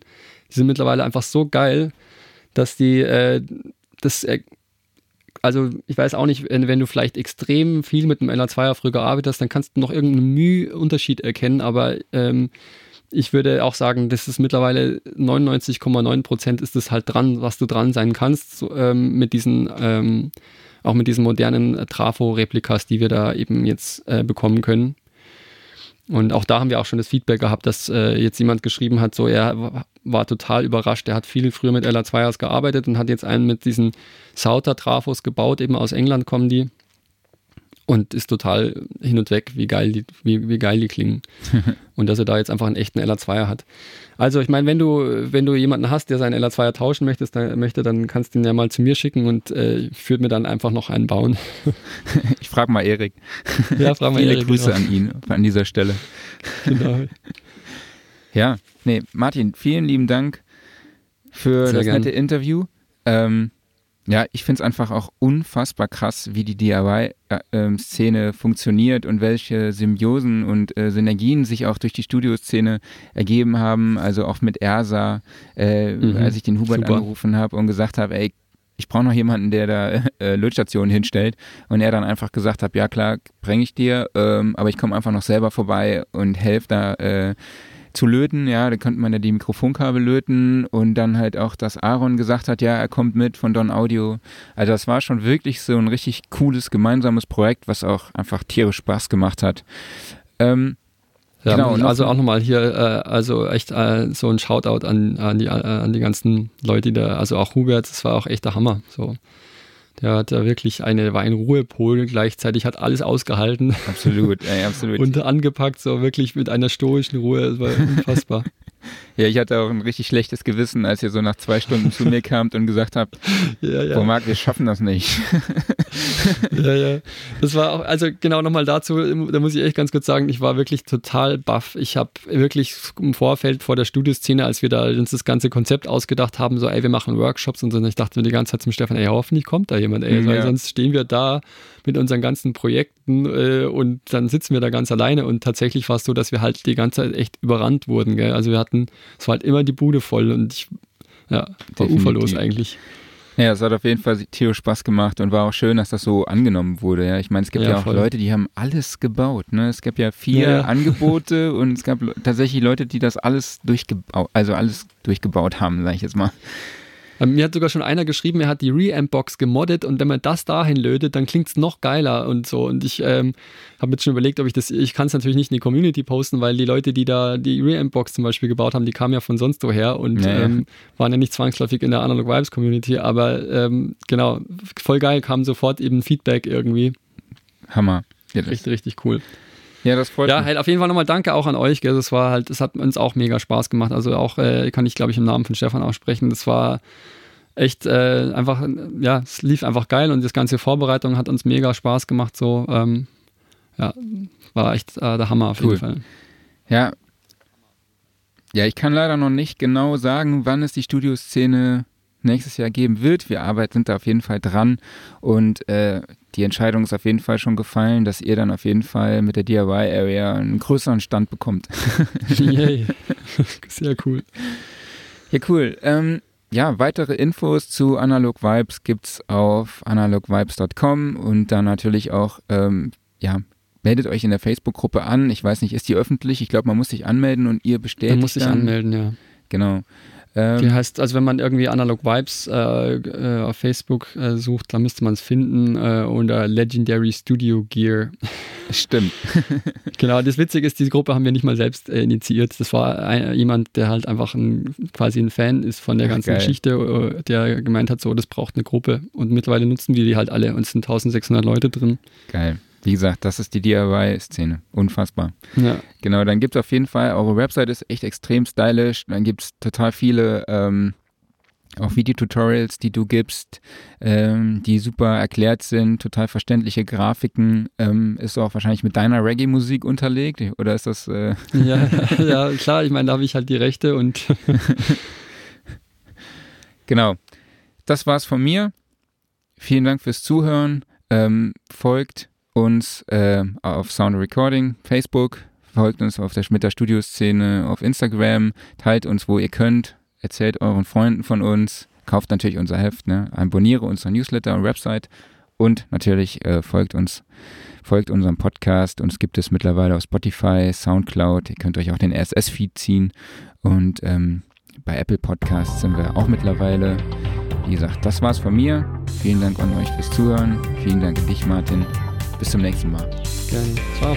Die sind mittlerweile einfach so geil, dass die äh, das äh, also ich weiß auch nicht, wenn, du vielleicht extrem viel mit einem LA2er früher gearbeitet hast, dann kannst du noch irgendeinen Mühe-Unterschied erkennen, aber ähm, ich würde auch sagen, das ist mittlerweile 99,9 Prozent ist es halt dran, was du dran sein kannst so, ähm, mit diesen, ähm, auch mit diesen modernen Trafo-Replikas, die wir da eben jetzt äh, bekommen können. Und auch da haben wir auch schon das Feedback gehabt, dass äh, jetzt jemand geschrieben hat, so er war total überrascht. Er hat viel früher mit LA2ers gearbeitet und hat jetzt einen mit diesen Sauter-Trafos gebaut, eben aus England kommen die und ist total hin und weg, wie geil die, wie, wie geil die klingen. und dass er da jetzt einfach einen echten LA2er hat. Also ich meine, wenn du, wenn du jemanden hast, der seinen LA2er tauschen möchtest, dann, möchte, dann kannst du ihn ja mal zu mir schicken und äh, führt mir dann einfach noch einen bauen. ich frage mal Erik. Ja, frag mal Viele Erik. Grüße genau. an ihn an dieser Stelle. Genau. ja, nee, Martin, vielen lieben Dank für Sehr das gern. nette Interview. Ähm, ja, ich finde es einfach auch unfassbar krass, wie die DIY-Szene äh, ähm, funktioniert und welche Symbiosen und äh, Synergien sich auch durch die Studioszene ergeben haben. Also auch mit Ersa, äh, mhm, als ich den Hubert super. angerufen habe und gesagt habe, ey, ich brauche noch jemanden, der da äh, Lötstationen hinstellt. Und er dann einfach gesagt hat, ja klar, bringe ich dir, ähm, aber ich komme einfach noch selber vorbei und helfe da äh, zu löten, ja, da könnte man ja die Mikrofonkabel löten und dann halt auch, dass Aaron gesagt hat, ja, er kommt mit von Don Audio. Also das war schon wirklich so ein richtig cooles gemeinsames Projekt, was auch einfach tierisch Spaß gemacht hat. Ähm, ja, genau, also auch nochmal hier, äh, also echt äh, so ein Shoutout an, an, die, äh, an die ganzen Leute, die da, also auch Hubert, das war auch echt der Hammer. So. Der hat da wirklich eine, war ein Ruhepol, gleichzeitig hat alles ausgehalten. Absolut, ey, absolut. und angepackt, so wirklich mit einer stoischen Ruhe, das war unfassbar. Ja, ich hatte auch ein richtig schlechtes Gewissen, als ihr so nach zwei Stunden zu mir kamt und gesagt habt, ja, ja. Boah, Marc, wir schaffen das nicht. ja, ja. Das war auch, also genau nochmal dazu, da muss ich echt ganz kurz sagen, ich war wirklich total baff. Ich habe wirklich im Vorfeld vor der Studioszene, als wir da uns das ganze Konzept ausgedacht haben, so, ey, wir machen Workshops und so, und ich dachte mir die ganze Zeit zum Stefan, ey, hoffentlich kommt da jemand, ey, weil sonst stehen wir da mit unseren ganzen Projekten äh, und dann sitzen wir da ganz alleine und tatsächlich war es so, dass wir halt die ganze Zeit echt überrannt wurden, gell? Also wir hatten, es war halt immer die Bude voll und ich, ja, war Definitiv. uferlos eigentlich. Ja, es hat auf jeden Fall tierisch Spaß gemacht und war auch schön, dass das so angenommen wurde. Ja, ich meine, es gibt ja, ja auch voll. Leute, die haben alles gebaut. Ne? Es gab ja vier ja. Angebote und es gab tatsächlich Leute, die das alles durchgebaut, also alles durchgebaut haben, sage ich jetzt mal. Ähm, mir hat sogar schon einer geschrieben, er hat die Reamp-Box gemoddet und wenn man das dahin lötet, dann klingt es noch geiler und so. Und ich ähm, habe jetzt schon überlegt, ob ich das, ich kann es natürlich nicht in die Community posten, weil die Leute, die da die Reamp-Box zum Beispiel gebaut haben, die kamen ja von sonst woher und ja, ähm, waren ja nicht zwangsläufig in der Analog Vibes Community, aber ähm, genau, voll geil, kam sofort eben Feedback irgendwie. Hammer. Ja, richtig, richtig cool. Ja, das freut ja, mich. Ja, halt auf jeden Fall nochmal danke auch an euch. Gell. Das war halt, das hat uns auch mega Spaß gemacht. Also auch, äh, kann ich glaube ich im Namen von Stefan auch sprechen. Das war echt äh, einfach, ja, es lief einfach geil und das ganze Vorbereitung hat uns mega Spaß gemacht. So, ähm, ja, war echt äh, der Hammer auf cool. jeden Fall. Ja. Ja, ich kann leider noch nicht genau sagen, wann es die Studioszene nächstes Jahr geben wird. Wir arbeiten, da auf jeden Fall dran und äh, die Entscheidung ist auf jeden Fall schon gefallen, dass ihr dann auf jeden Fall mit der DIY-Area einen größeren Stand bekommt. Yay. Sehr cool. Ja, cool. Ähm, ja, weitere Infos zu Analog Vibes gibt es auf analogvibes.com und dann natürlich auch, ähm, ja, meldet euch in der Facebook-Gruppe an. Ich weiß nicht, ist die öffentlich? Ich glaube, man muss sich anmelden und ihr bestätigt. Man muss sich dann. anmelden, ja. Genau. Ähm, die heißt, also wenn man irgendwie Analog Vibes äh, äh, auf Facebook äh, sucht, dann müsste man es finden äh, unter Legendary Studio Gear. Stimmt. genau, das Witzige ist, diese Gruppe haben wir nicht mal selbst äh, initiiert. Das war ein, jemand, der halt einfach ein, quasi ein Fan ist von der ganzen Geil. Geschichte, der gemeint hat, so, das braucht eine Gruppe. Und mittlerweile nutzen wir die halt alle und es sind 1600 Leute drin. Geil. Wie gesagt, das ist die DIY-Szene. Unfassbar. Ja. Genau, dann gibt es auf jeden Fall, eure Website ist echt extrem stylisch. Dann gibt es total viele ähm, auch Videotutorials, die du gibst, ähm, die super erklärt sind, total verständliche Grafiken. Ähm, ist auch wahrscheinlich mit deiner Reggae-Musik unterlegt oder ist das? Äh ja, ja, klar. Ich meine, da habe ich halt die Rechte und Genau. Das war's von mir. Vielen Dank fürs Zuhören. Ähm, folgt uns äh, auf Sound Recording, Facebook, folgt uns auf der Schmitter Studioszene, auf Instagram, teilt uns, wo ihr könnt, erzählt euren Freunden von uns, kauft natürlich unser Heft, ne? abonniere unseren Newsletter und Website und natürlich äh, folgt uns, folgt unserem Podcast. Uns gibt es mittlerweile auf Spotify, Soundcloud. Ihr könnt euch auch den RSS-Feed ziehen und ähm, bei Apple Podcasts sind wir auch mittlerweile. Wie gesagt, das war's von mir. Vielen Dank an euch fürs Zuhören. Vielen Dank an dich, Martin. Bis zum nächsten Mal. Gerne. Ciao.